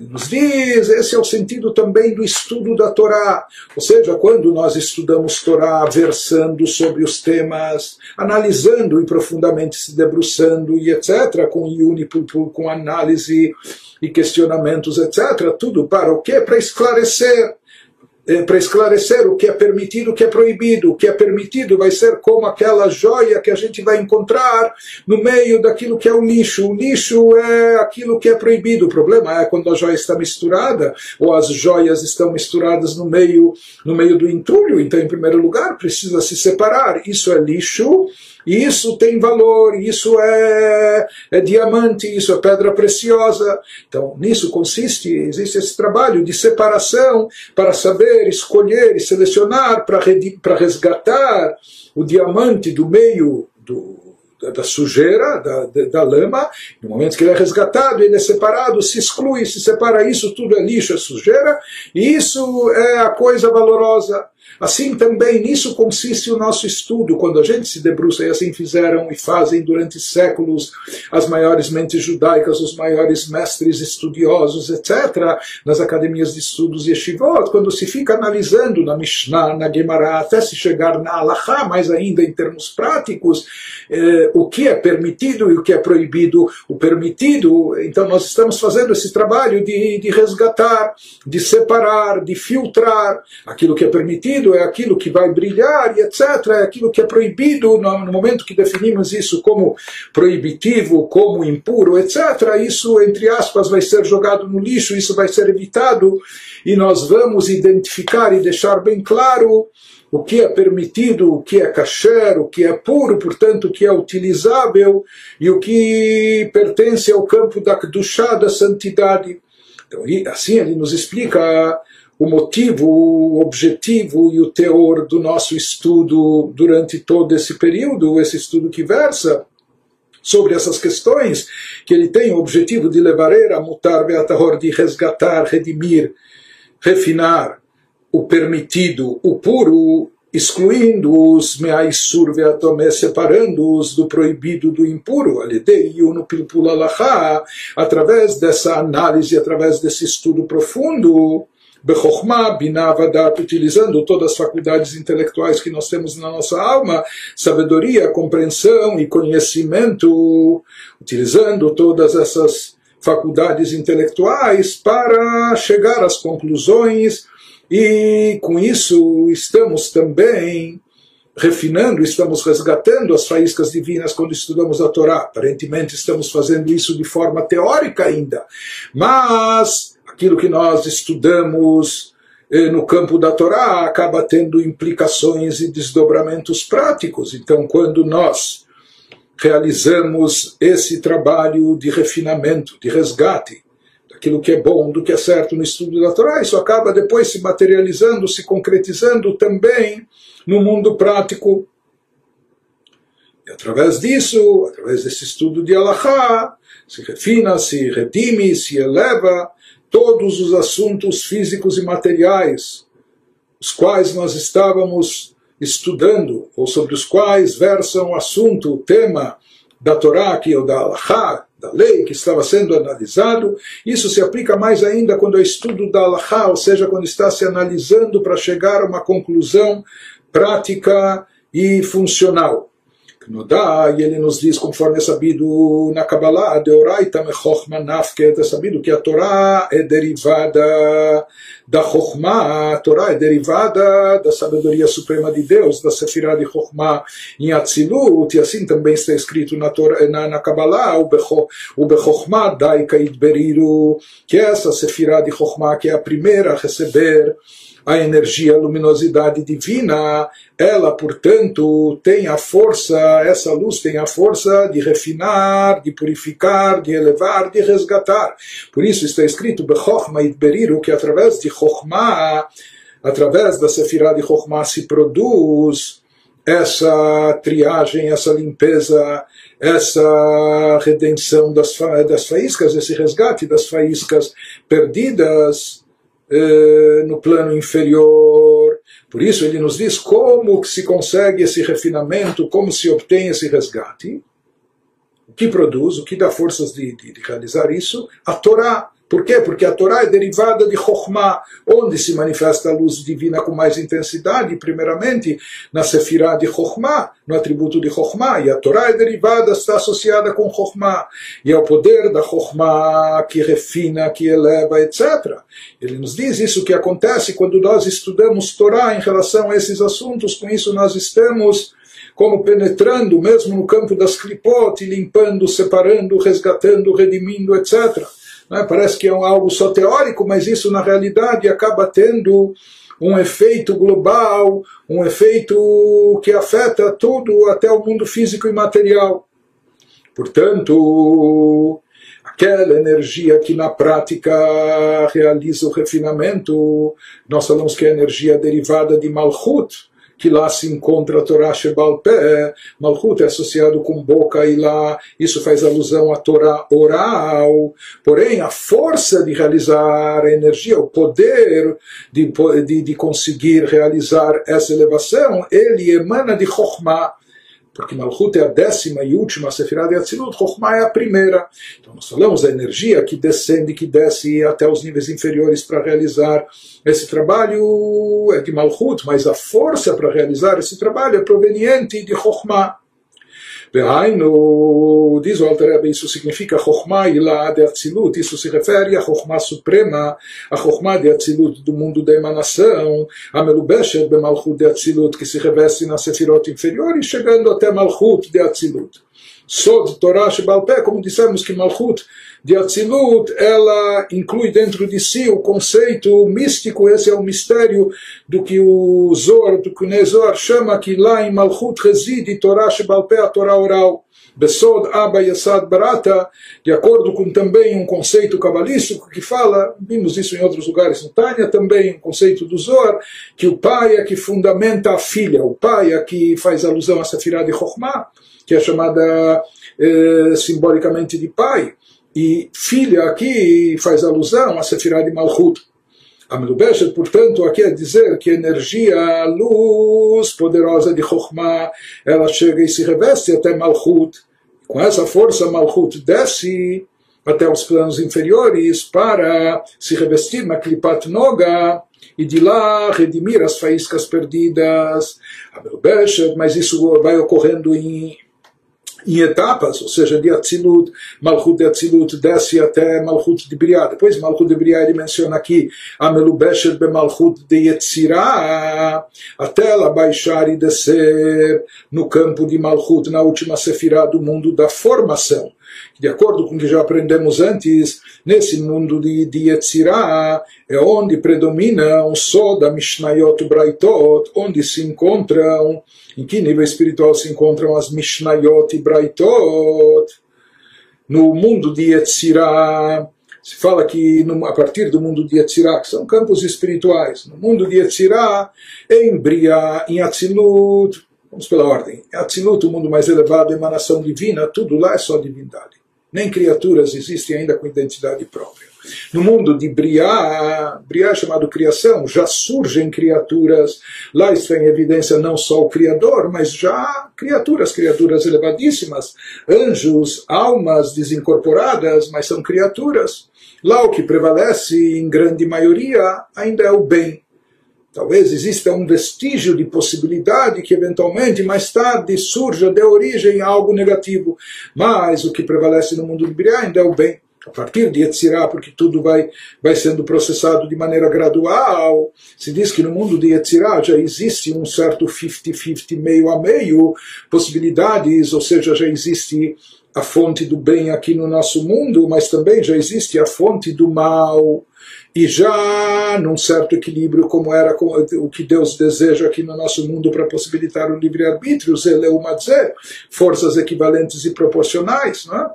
S1: nos diz, esse é o sentido também do estudo da Torá. Ou seja, quando nós estudamos Torá, versando sobre os temas, analisando e profundamente se debruçando e etc., com Yuni, com análise e questionamentos, etc., tudo para o quê? Para esclarecer é, para esclarecer o que é permitido, o que é proibido. O que é permitido vai ser como aquela joia que a gente vai encontrar no meio daquilo que é o lixo. O lixo é aquilo que é proibido. O problema é quando a joia está misturada ou as joias estão misturadas no meio, no meio do entulho. Então, em primeiro lugar, precisa se separar. Isso é lixo isso tem valor, isso é, é diamante, isso é pedra preciosa. Então, nisso consiste, existe esse trabalho de separação para saber escolher e selecionar, para, resgatar o diamante do meio do, da, sujeira, da, da, da, lama, no momento que ele é resgatado, ele é separado, se exclui, se separa, isso tudo é lixo, é sujeira, e isso é a coisa valorosa. Assim também nisso consiste o nosso estudo, quando a gente se debruça, e assim fizeram e fazem durante séculos as maiores mentes judaicas, os maiores mestres estudiosos, etc., nas academias de estudos yeshivot, quando se fica analisando na Mishnah, na Gemara, até se chegar na Alahá, mais ainda em termos práticos, eh, o que é permitido e o que é proibido. O permitido, então nós estamos fazendo esse trabalho de, de resgatar, de separar, de filtrar aquilo que é permitido é aquilo que vai brilhar e etc. É aquilo que é proibido no, momento que definimos isso como proibitivo, como impuro, etc. Isso, entre aspas, vai ser jogado no lixo, isso vai ser evitado e nós vamos identificar e deixar bem claro o que é permitido, o que é kasher, o que é puro, portanto, o que é utilizável e o que pertence ao campo da chá da santidade. Então, assim ele nos explica o motivo, o objetivo e o teor do nosso estudo durante todo esse período, esse estudo que versa sobre essas questões, que ele tem o objetivo de levar a mutar beatahor, de resgatar, redimir, refinar o permitido, o puro, excluindo-os meaisur veatomé, separando-os do proibido do impuro, alidei no pilpula através dessa análise, através desse estudo profundo, Bechokhmah, Binah, Vadat, utilizando todas as faculdades intelectuais que nós temos na nossa alma, sabedoria, compreensão e conhecimento, utilizando todas essas faculdades intelectuais para chegar às conclusões e com isso estamos também refinando, estamos resgatando as faíscas divinas quando estudamos a Torá. Aparentemente estamos fazendo isso de forma teórica ainda, mas aquilo que nós estudamos eh, no campo da Torá acaba tendo implicações e desdobramentos práticos. Então, quando nós realizamos esse trabalho de refinamento, de resgate, daquilo que é bom, do que é certo no estudo da Torá, isso acaba depois se materializando, se concretizando também no mundo prático. E através disso, através desse estudo de Allahá, se refina, se redime, se eleva todos os assuntos físicos e materiais, os quais nós estávamos estudando, ou sobre os quais versa um assunto, o tema da Torá, que é o da Allahá, da lei que estava sendo analisado. Isso se aplica mais ainda quando é estudo da Allahá, ou seja, quando está se analisando para chegar a uma conclusão prática e funcional. E ele nos diz, conforme é sabido na Kabbalah, Deoraita Mechochma Nafket, é sabido que a Torá é derivada da Chochma, a Torá é derivada da sabedoria suprema de Deus, da Sefirah de Chochma em Atzilut, e assim também está escrito na, Torá, na, na Kabbalah, o Bechochma Daika Idberiru, que é essa Sefirah de Chochma, que é a primeira a receber a energia, a luminosidade divina, ela, portanto, tem a força, essa luz tem a força de refinar, de purificar, de elevar, de resgatar. Por isso está escrito, Bechochma Itberiru, que através de Chochma, através da Sefirah de Chokhmah se produz essa triagem, essa limpeza, essa redenção das, fa das faíscas, esse resgate das faíscas perdidas eh, no plano inferior. Por isso ele nos diz como se consegue esse refinamento, como se obtém esse resgate. O que produz, o que dá forças de, de, de realizar isso? A Torá. Por quê? Porque a Torá é derivada de Chokhmah, onde se manifesta a luz divina com mais intensidade, primeiramente na Sefirah de Chokhmah, no atributo de Chokhmah, e a Torá é derivada, está associada com Chokhmah, e é o poder da Chokhmah que refina, que eleva, etc. Ele nos diz isso que acontece quando nós estudamos Torá em relação a esses assuntos, com isso nós estamos como penetrando mesmo no campo das clipot, limpando, separando, resgatando, redimindo, etc. Né? Parece que é algo só teórico, mas isso na realidade acaba tendo um efeito global, um efeito que afeta tudo, até o mundo físico e material. Portanto, aquela energia que na prática realiza o refinamento, nós falamos que é a energia derivada de Malchut, que lá se encontra a Torá Shebal Pé, Malchut é associado com boca e lá isso faz alusão à Torá oral, porém a força de realizar a energia, o poder de, de, de conseguir realizar essa elevação, ele emana de Chokhmah, porque Malchut é a décima e última Sefirah de Atzilut, Chokhmah é a primeira. Então nós falamos da energia que descende, que desce até os níveis inferiores para realizar esse trabalho, é de Malchut, mas a força para realizar esse trabalho é proveniente de Chokhmah. Behainu, diz o Alter isso significa Chokhmah Ilá de Atzilut, isso se refere à Chokhmah Suprema, a Chokhmah de Atzilut do mundo da emanação, a Melubeshet Bemalchut de Atzilut, que se reveste na Sefirot inferiores, chegando até Malchut de Atzilut. Sod Torah Shebalpé, como dissemos que Malchut de Atzilut, ela inclui dentro de si o conceito místico, esse é o mistério do que o Zor, do que o Nezor chama que lá em Malchut reside Torah Shebalpé, a Torá oral. Besod Abba Yasad Barata, de acordo com também um conceito cabalístico que fala, vimos isso em outros lugares no Tânia, também um conceito do Zohar, que o pai é que fundamenta a filha, o pai é que faz alusão a Sefirah de Chokhmah, que é chamada eh, simbolicamente de pai. E filha aqui faz alusão a Sefirah de Malchut. A Melubeshet, portanto, aqui é dizer que energia, luz poderosa de Chokhmah, ela chega e se reveste até Malchut. Com essa força, Malchut desce até os planos inferiores para se revestir na Klipat Noga e de lá redimir as faíscas perdidas. Mas isso vai ocorrendo em em etapas, ou seja, de Atzilut, Malchut de Atzilut desce até Malchut de Briá. Depois Malchut de Briá ele menciona aqui a Melubeshet be Malchut de Yetzirah, até ela baixar e descer no campo de Malchut, na última sefirá do mundo da formação. De acordo com o que já aprendemos antes, nesse mundo de, de Yetzirah é onde predomina o Soda, Mishnayot Braitot, onde se encontram em que nível espiritual se encontram as Mishnayot e Braitot? No mundo de Yetzirah, se fala que a partir do mundo de Yetzirah, que são campos espirituais, no mundo de Yetzirah, em Bria, em Atzilut, vamos pela ordem, Atzilut, o mundo mais elevado, emanação divina, tudo lá é só divindade. Nem criaturas existem ainda com identidade própria. No mundo de Briá, Briá é chamado criação, já surgem criaturas. Lá está em evidência não só o Criador, mas já criaturas, criaturas elevadíssimas, anjos, almas desincorporadas, mas são criaturas. Lá o que prevalece em grande maioria ainda é o bem. Talvez exista um vestígio de possibilidade que eventualmente mais tarde surja, de origem a algo negativo. Mas o que prevalece no mundo de Briá ainda é o bem a partir de Yetzirah, porque tudo vai, vai sendo processado de maneira gradual. Se diz que no mundo de Yetzirah já existe um certo 50-50, meio a meio, possibilidades, ou seja, já existe a fonte do bem aqui no nosso mundo, mas também já existe a fonte do mal. E já num certo equilíbrio, como era o que Deus deseja aqui no nosso mundo para possibilitar o livre-arbítrio, forças equivalentes e proporcionais, não é?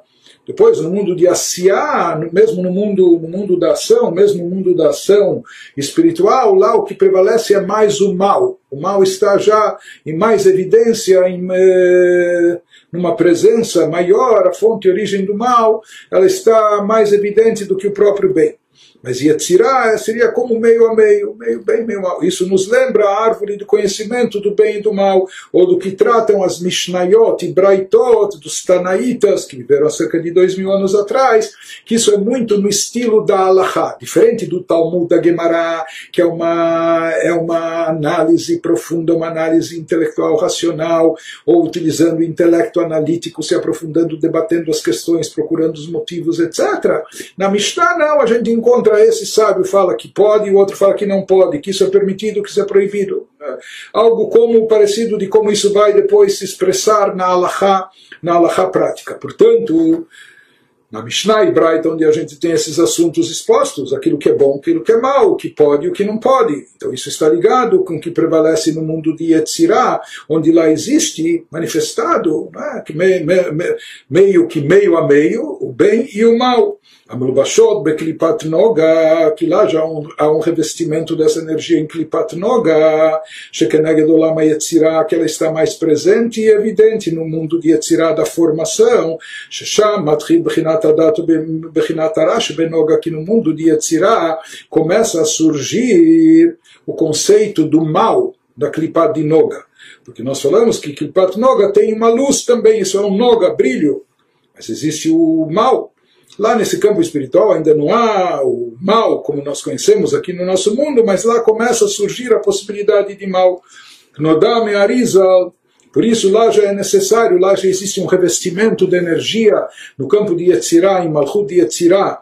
S1: Depois, no mundo de Asiá, mesmo no mundo, no mundo da ação, mesmo no mundo da ação espiritual, lá o que prevalece é mais o mal. O mal está já em mais evidência, em eh, numa presença maior, a fonte e origem do mal, ela está mais evidente do que o próprio bem. Mas Yetzirah seria como meio a meio, meio bem, meio mal. Isso nos lembra a árvore do conhecimento do bem e do mal, ou do que tratam as Mishnayot e Braitot, dos Tanaitas, que viveram há cerca de dois mil anos atrás, que isso é muito no estilo da Halachá, diferente do Talmud da Gemara, que é uma, é uma análise profunda, uma análise intelectual racional, ou utilizando o intelecto analítico, se aprofundando, debatendo as questões, procurando os motivos, etc. Na Mishnah, não, a gente encontra esse sábio fala que pode e o outro fala que não pode, que isso é permitido, que isso é proibido. É, algo como parecido de como isso vai depois se expressar na Allahá, na Allahá prática. Portanto, na Mishnah e Braita, onde a gente tem esses assuntos expostos, aquilo que é bom, aquilo que é mal, o que pode e o que não pode. Então isso está ligado com o que prevalece no mundo de Yetzirah, onde lá existe manifestado né, que meio, meio, meio que meio a meio, o bem e o mal. Amlubashot beklipat noga, que lá já há um, revestimento dessa energia em klipat noga, shekeneged olam yetzirah, que ela está mais presente e evidente no mundo de yetzirah da formação, shesham matchil bechinat adat bechinat arash benoga, que no mundo de yetzirah começa a surgir o conceito do mal, da klipat de noga. Porque nós falamos que klipat noga tem uma luz também, isso é um noga, brilho, mas existe o mal, Lá nesse campo espiritual ainda não há o mal como nós conhecemos aqui no nosso mundo, mas lá começa a surgir a possibilidade de mal. Nodame Arizal. Por isso lá já é necessário, lá já existe um revestimento de energia no campo de Yetzirah, em Malchut de Yetzirah,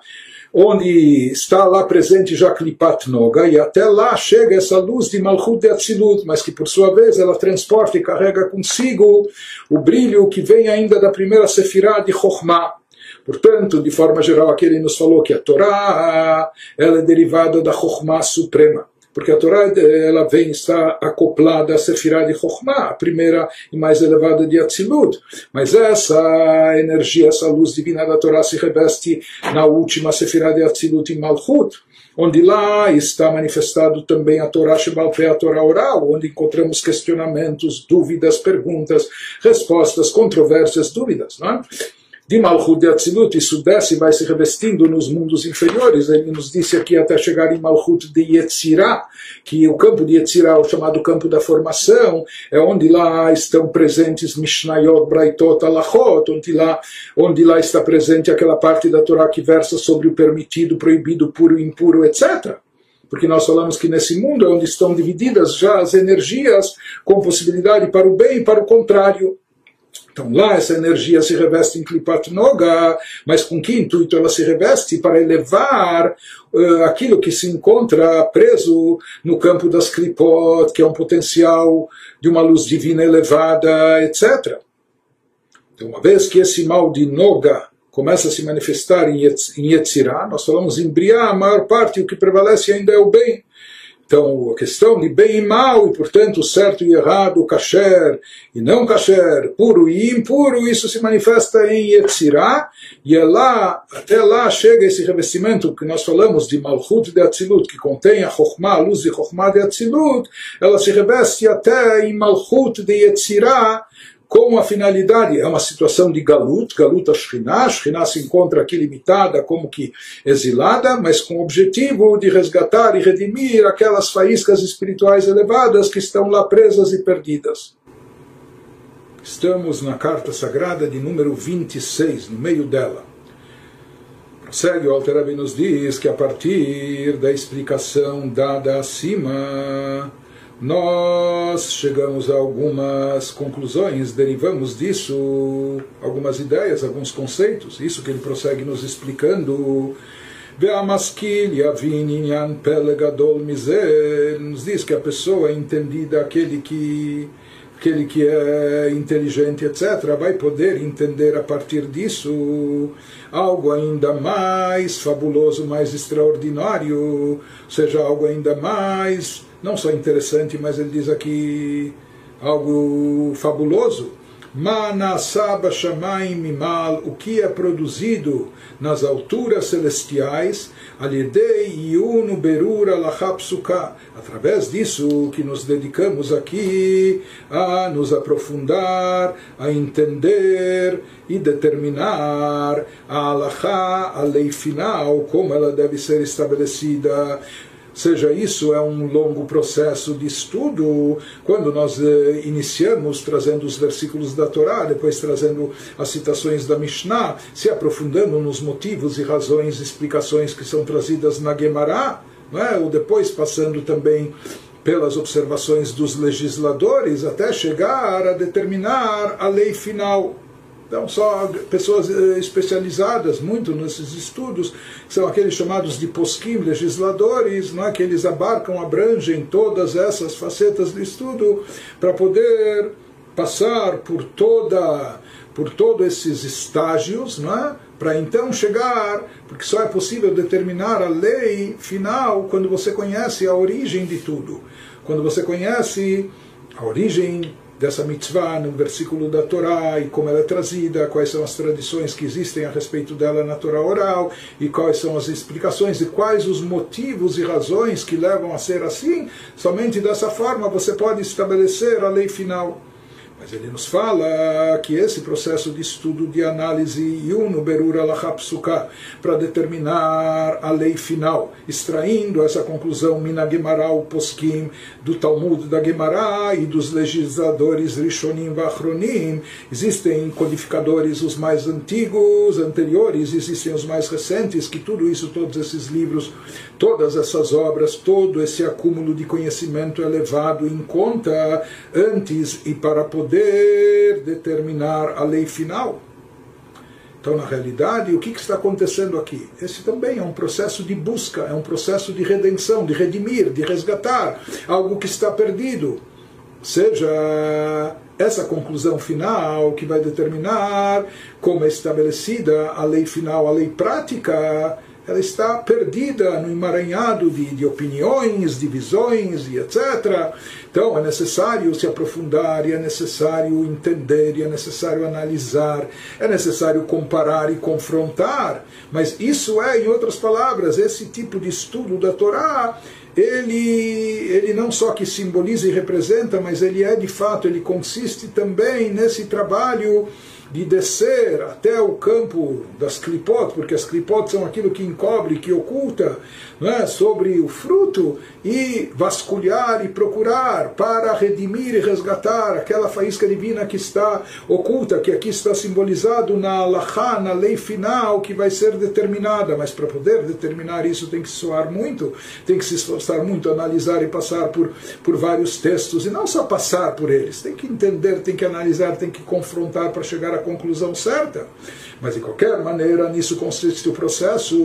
S1: onde está lá presente já Klipat Noga, e até lá chega essa luz de Malchut de Atzilut, mas que por sua vez ela transporta e carrega consigo o brilho que vem ainda da primeira Sefirah de Chokhmah. Portanto, de forma geral, aqui ele nos falou que a Torá ela é derivada da Chokhmah suprema. Porque a Torá ela vem estar acoplada à Sefirah de Chokhmah, a primeira e mais elevada de Atzilut. Mas essa energia, essa luz divina da Torá se reveste na última Sefirah de Atzilut em Malchut onde lá está manifestado também a Torá Shebalpé, a Torá oral, onde encontramos questionamentos, dúvidas, perguntas, respostas, controvérsias, dúvidas. Não é? De Malchut de Atzilut, isso desce e vai se revestindo nos mundos inferiores. Ele nos disse aqui até chegar em Malchut de Yetzirah, que o campo de Yetzirah, o chamado campo da formação, é onde lá estão presentes Mishnayot, Braitot, Alachot, onde lá, onde lá está presente aquela parte da Torá que versa sobre o permitido, proibido, puro, impuro, etc porque nós falamos que nesse mundo é onde estão divididas já as energias com possibilidade para o bem e para o contrário. Então lá essa energia se reveste em Klipat Noga, mas com que intuito ela se reveste? Para elevar uh, aquilo que se encontra preso no campo das Klipot, que é um potencial de uma luz divina elevada, etc. Então, uma vez que esse mal de Noga começa a se manifestar em Yetzirah, nós falamos em Briah, a maior parte, o que prevalece ainda é o bem. Então, a questão de bem e mal, e portanto certo e errado, kasher e não kasher, puro e impuro, isso se manifesta em Yetzirah, e é lá, até lá chega esse revestimento que nós falamos de Malchut de Atzilut, que contém a Chokhmah, a luz de Chokhmah de Atzilut, ela se reveste até em Malchut de Yetzirah, com a finalidade, é uma situação de galut, galut a Shekhinah, Shekhinah se encontra aqui limitada, como que exilada, mas com o objetivo de resgatar e redimir aquelas faíscas espirituais elevadas que estão lá presas e perdidas. Estamos na carta sagrada de número 26, no meio dela. Prossegue, o Alterabi nos diz que a partir da explicação dada acima, nós chegamos a algumas conclusões, derivamos disso algumas ideias, alguns conceitos, isso que ele prossegue nos explicando. Nos diz que a pessoa entendida, aquele que, aquele que é inteligente, etc., vai poder entender a partir disso algo ainda mais fabuloso, mais extraordinário, seja algo ainda mais não só interessante, mas ele diz aqui algo fabuloso. Manasaba Shamaim Mimal, o que é produzido nas alturas celestiais, Alidei Yunu Berura Lachapsuka, através disso que nos dedicamos aqui a nos aprofundar, a entender e determinar a Alachá, a lei final, como ela deve ser estabelecida seja isso é um longo processo de estudo, quando nós eh, iniciamos trazendo os versículos da Torá, depois trazendo as citações da Mishnah, se aprofundando nos motivos e razões explicações que são trazidas na Gemara, é? ou depois passando também pelas observações dos legisladores até chegar a determinar a lei final. Então, só pessoas eh, especializadas muito nesses estudos, que são aqueles chamados de posquim, legisladores, não é? que eles abarcam, abrangem todas essas facetas de estudo para poder passar por toda por todos esses estágios, não é? para então chegar, porque só é possível determinar a lei final quando você conhece a origem de tudo. Quando você conhece a origem dessa mitzvah no versículo da Torá e como ela é trazida, quais são as tradições que existem a respeito dela na Torá oral e quais são as explicações e quais os motivos e razões que levam a ser assim. Somente dessa forma você pode estabelecer a lei final. Mas ele nos fala que esse processo de estudo, de análise, para determinar a lei final, extraindo essa conclusão minagemaral poskim do Talmud da Gemara e dos legisladores Rishonim Vachronim, existem codificadores os mais antigos, anteriores, existem os mais recentes, que tudo isso, todos esses livros, todas essas obras, todo esse acúmulo de conhecimento é levado em conta antes e para poder poder determinar a lei final. Então, na realidade, o que, está acontecendo aqui? Esse também é um processo de busca, é um processo de redenção, de redimir, de resgatar algo que está perdido. Seja essa conclusão final que vai determinar como é estabelecida a lei final, a lei prática, ela está perdida no emaranhado de, de opiniões, divisões e etc. Então é necessário se aprofundar, e é necessário entender, e é necessário analisar, é necessário comparar e confrontar. Mas isso é, em outras palavras, esse tipo de estudo da Torá ele, ele não só que simboliza e representa, mas ele é de fato, ele consiste também nesse trabalho de descer até o campo das clipot, porque as clipot são aquilo que encobre, que oculta é, sobre o fruto, e vasculhar e procurar para redimir e resgatar aquela faísca divina que está oculta, que aqui está simbolizado na alahá, na lei final que vai ser determinada. Mas para poder determinar isso tem que soar muito, tem que se esforçar muito, analisar e passar por, por vários textos, e não só passar por eles, tem que entender, tem que analisar, tem que confrontar para chegar a conclusão certa. Mas de qualquer maneira, nisso consiste o processo.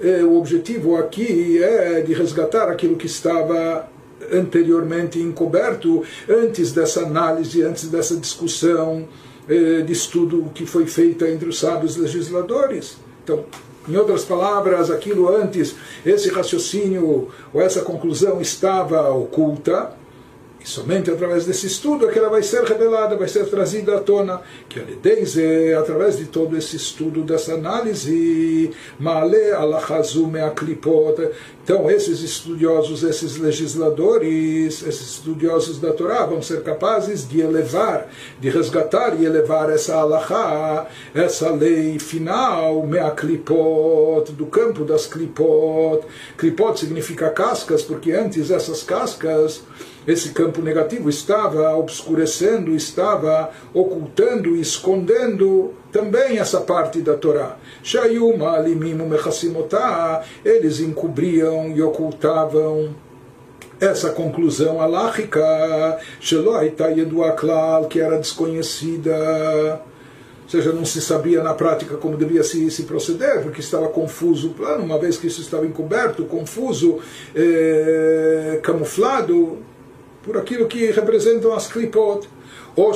S1: É, o objetivo aqui é de resgatar aquilo que estava anteriormente encoberto, antes dessa análise, antes dessa discussão é, de estudo que foi feita entre os sábios legisladores. Então, em outras palavras, aquilo antes, esse raciocínio ou essa conclusão estava oculta, e somente através desse estudo é que ela vai ser revelada, vai ser trazida à tona. Que é através de todo esse estudo, dessa análise, Male alachazume aklipot. Então, esses estudiosos, esses legisladores, esses estudiosos da Torá vão ser capazes de elevar, de resgatar e elevar essa alahá, essa lei final, meaklipot, do campo das klipot. Klipot significa cascas, porque antes essas cascas esse campo negativo estava obscurecendo, estava ocultando, escondendo também essa parte da Torá. Shayuma alimimu mechassimotá, eles encobriam e ocultavam essa conclusão aláhica, que era desconhecida. Ou seja, não se sabia na prática como devia se, se proceder, porque estava confuso o plano, uma vez que isso estava encoberto, confuso, eh, camuflado, por aquilo que representam as klipot. Ou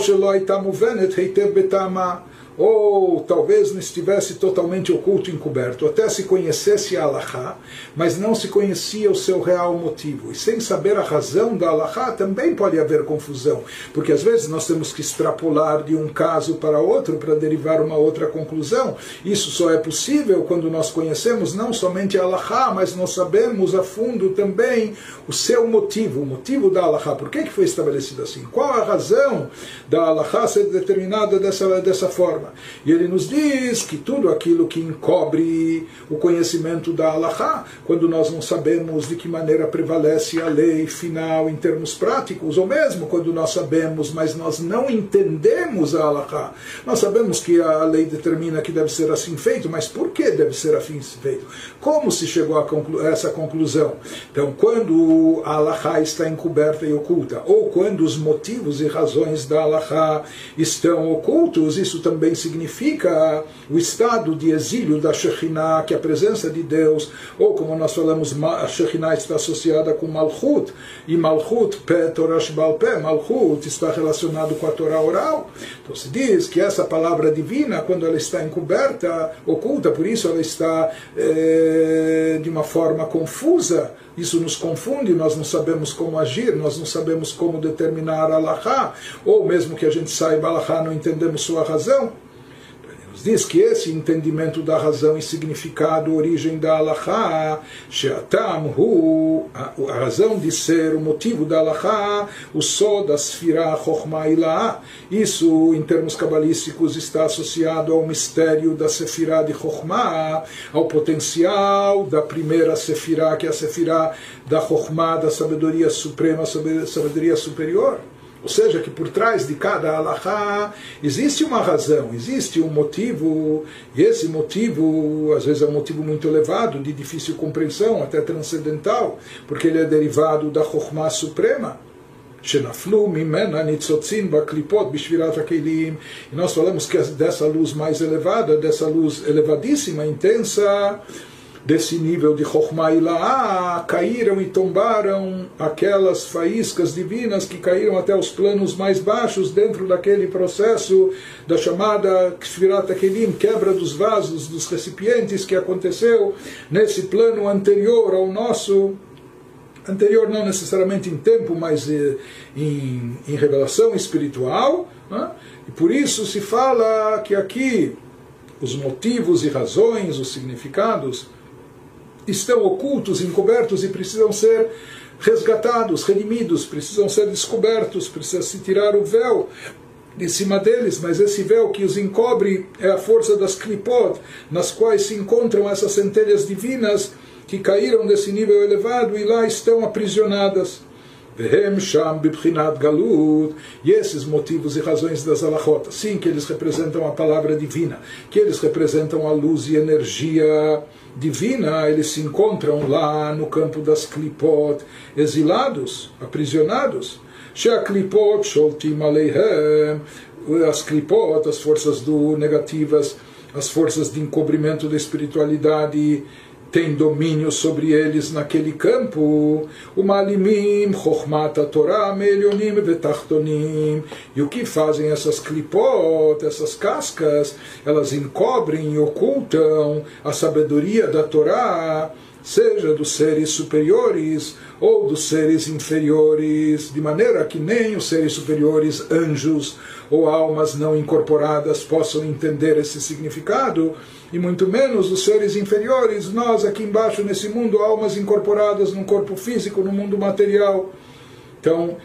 S1: ou talvez não estivesse totalmente oculto, encoberto, até se conhecesse a Allahá, mas não se conhecia o seu real motivo. E sem saber a razão da Allahá também pode haver confusão, porque às vezes nós temos que extrapolar de um caso para outro para derivar uma outra conclusão. Isso só é possível quando nós conhecemos não somente a Allahá, mas nós sabemos a fundo também o seu motivo, o motivo da Allahá. Por que, que foi estabelecido assim? Qual a razão da Allahá ser determinada dessa, dessa forma? E ele nos diz que tudo aquilo que encobre o conhecimento da Allahá, quando nós não sabemos de que maneira prevalece a lei final em termos práticos, ou mesmo quando nós sabemos, mas nós não entendemos a Allahá. Nós sabemos que a lei determina que deve ser assim feito, mas por que deve ser assim feito? Como se chegou a, conclu a essa conclusão? Então, quando a Allahá está encoberta e oculta, ou quando os motivos e razões da Allahá estão ocultos, isso também significa o estado de exílio da Shekhinah, que é a presença de Deus, ou como nós falamos, a Shekhinah está associada com Malchut, e Malchut, Pé, Torah Shbal Pé, Malchut está relacionado com a Torá oral. Então se diz que essa palavra divina, quando ela está encoberta, oculta, por isso ela está é, de uma forma confusa, isso nos confunde, nós não sabemos como agir, nós não sabemos como determinar a Allahá, ou mesmo que a gente saiba Allahá, não entendemos sua razão diz que esse entendimento da razão e significado, origem da Allahá, Sheatam Hu, a razão de ser, o motivo da Allahá, o Sod, da Sfirah, Chokhmah Ilaah, isso em termos cabalísticos está associado ao mistério da Sefirah de Chokhmah, ao potencial da primeira Sefirah, que é a Sefirah da Chokhmah, da sabedoria suprema, sabedoria superior. Ou seja, que por trás de cada alahá existe uma razão, existe um motivo, e esse motivo, às vezes, é um motivo muito elevado, de difícil compreensão, até transcendental, porque ele é derivado da Chokhmah Suprema. E nós falamos que é dessa luz mais elevada, dessa luz elevadíssima, intensa, desse nível de Chokhmah Ilaah, caíram e tombaram aquelas faíscas divinas que caíram até os planos mais baixos dentro daquele processo da chamada Kfirat Kelim, quebra dos vasos, dos recipientes que aconteceu nesse plano anterior ao nosso anterior não necessariamente em tempo, mas eh, em, em revelação espiritual, né? e por isso se fala que aqui os motivos e razões, os significados estão ocultos, encobertos e precisam ser resgatados, redimidos, precisam ser descobertos, precisa se tirar o véu de cima deles, mas esse véu que os encobre é a força das clipot, nas quais se encontram essas centelhas divinas que caíram desse nível elevado e lá estão aprisionadas. Vehem Sham Bibchinat Galut. E esses motivos e razões das alahot, sim, que eles representam a palavra divina, que eles representam a luz e energia divina, eles se encontram lá no campo das Klipot, exilados, aprisionados. As Klipot, as forças do negativas, as forças de encobrimento da espiritualidade tem domínio sobre eles naquele campo. O malimim, chokhmat Torah, melionim vetachtonim. E o que fazem essas clipot, essas cascas? Elas encobrem e ocultam a sabedoria da Torá, seja dos seres superiores ou dos seres inferiores, de maneira que nem os seres superiores, anjos ou almas não incorporadas possam entender esse significado e muito menos os seres inferiores, nós aqui embaixo nesse mundo, almas incorporadas num corpo físico, no mundo material. Então,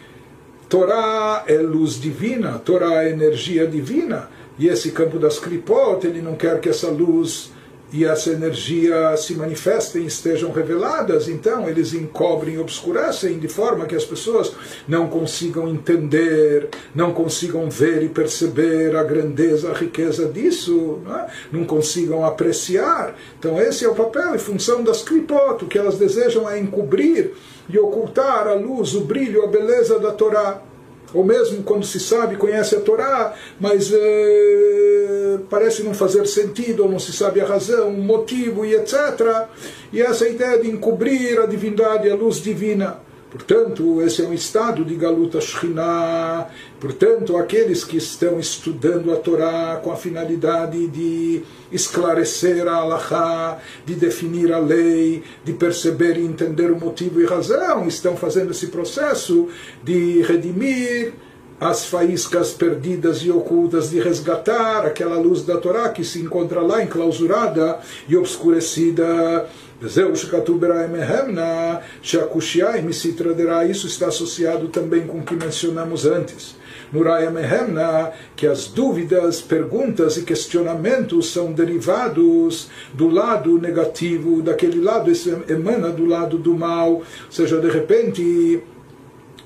S1: Torá é luz divina, Torá é energia divina, e esse campo das Klipot, ele não quer que essa luz e essa energia se manifestem, estejam reveladas, então eles encobrem, obscurecem de forma que as pessoas não consigam entender, não consigam ver e perceber a grandeza, a riqueza disso, não, é? não consigam apreciar. Então esse é o papel e função das clipot, o que elas desejam é encobrir e ocultar a luz, o brilho, a beleza da Torá ou mesmo quando se sabe, conhece a Torá, mas é, parece não fazer sentido, ou não se sabe a razão, o motivo e etc. E essa ideia de encobrir a divindade, a luz divina. Portanto, esse é um estado de Galuta Shekhinah. Portanto, aqueles que estão estudando a Torá com a finalidade de esclarecer a Allahá, de definir a lei, de perceber e entender o motivo e razão, estão fazendo esse processo de redimir as faíscas perdidas e ocultas, de resgatar aquela luz da Torá que se encontra lá enclausurada e obscurecida וזהו שכתוב בראי מהמנה, שהקושייה היא מסיתרא דרא, isso está associado também com o que mencionamos antes. No Raya Mehemna, que as dúvidas, perguntas e questionamentos são derivados do lado negativo, daquele lado, isso emana do lado do mal, ou seja, de repente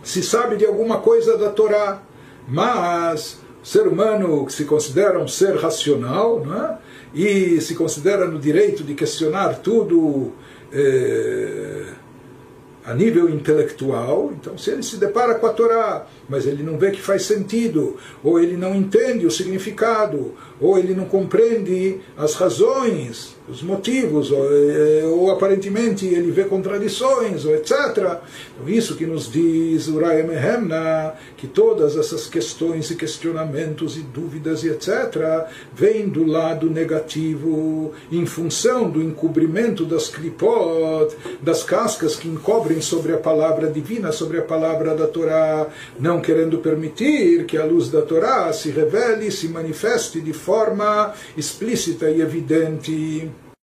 S1: se sabe de alguma coisa da Torá, mas o ser humano que se considera um ser racional, não é? E se considera no direito de questionar tudo é, a nível intelectual, então se ele se depara com a Torá, mas ele não vê que faz sentido, ou ele não entende o significado, ou ele não compreende as razões, os motivos, ou, eh, ou aparentemente ele vê contradições, ou etc. Então, isso que nos diz Uraya Mehemna, que todas essas questões e questionamentos e dúvidas e etc. vêm do lado negativo, em função do encobrimento das klipot, das cascas que encobrem sobre a palavra divina, sobre a palavra da Torá, não querendo permitir que a luz da Torá se revele, se manifeste de forma explícita e evidente.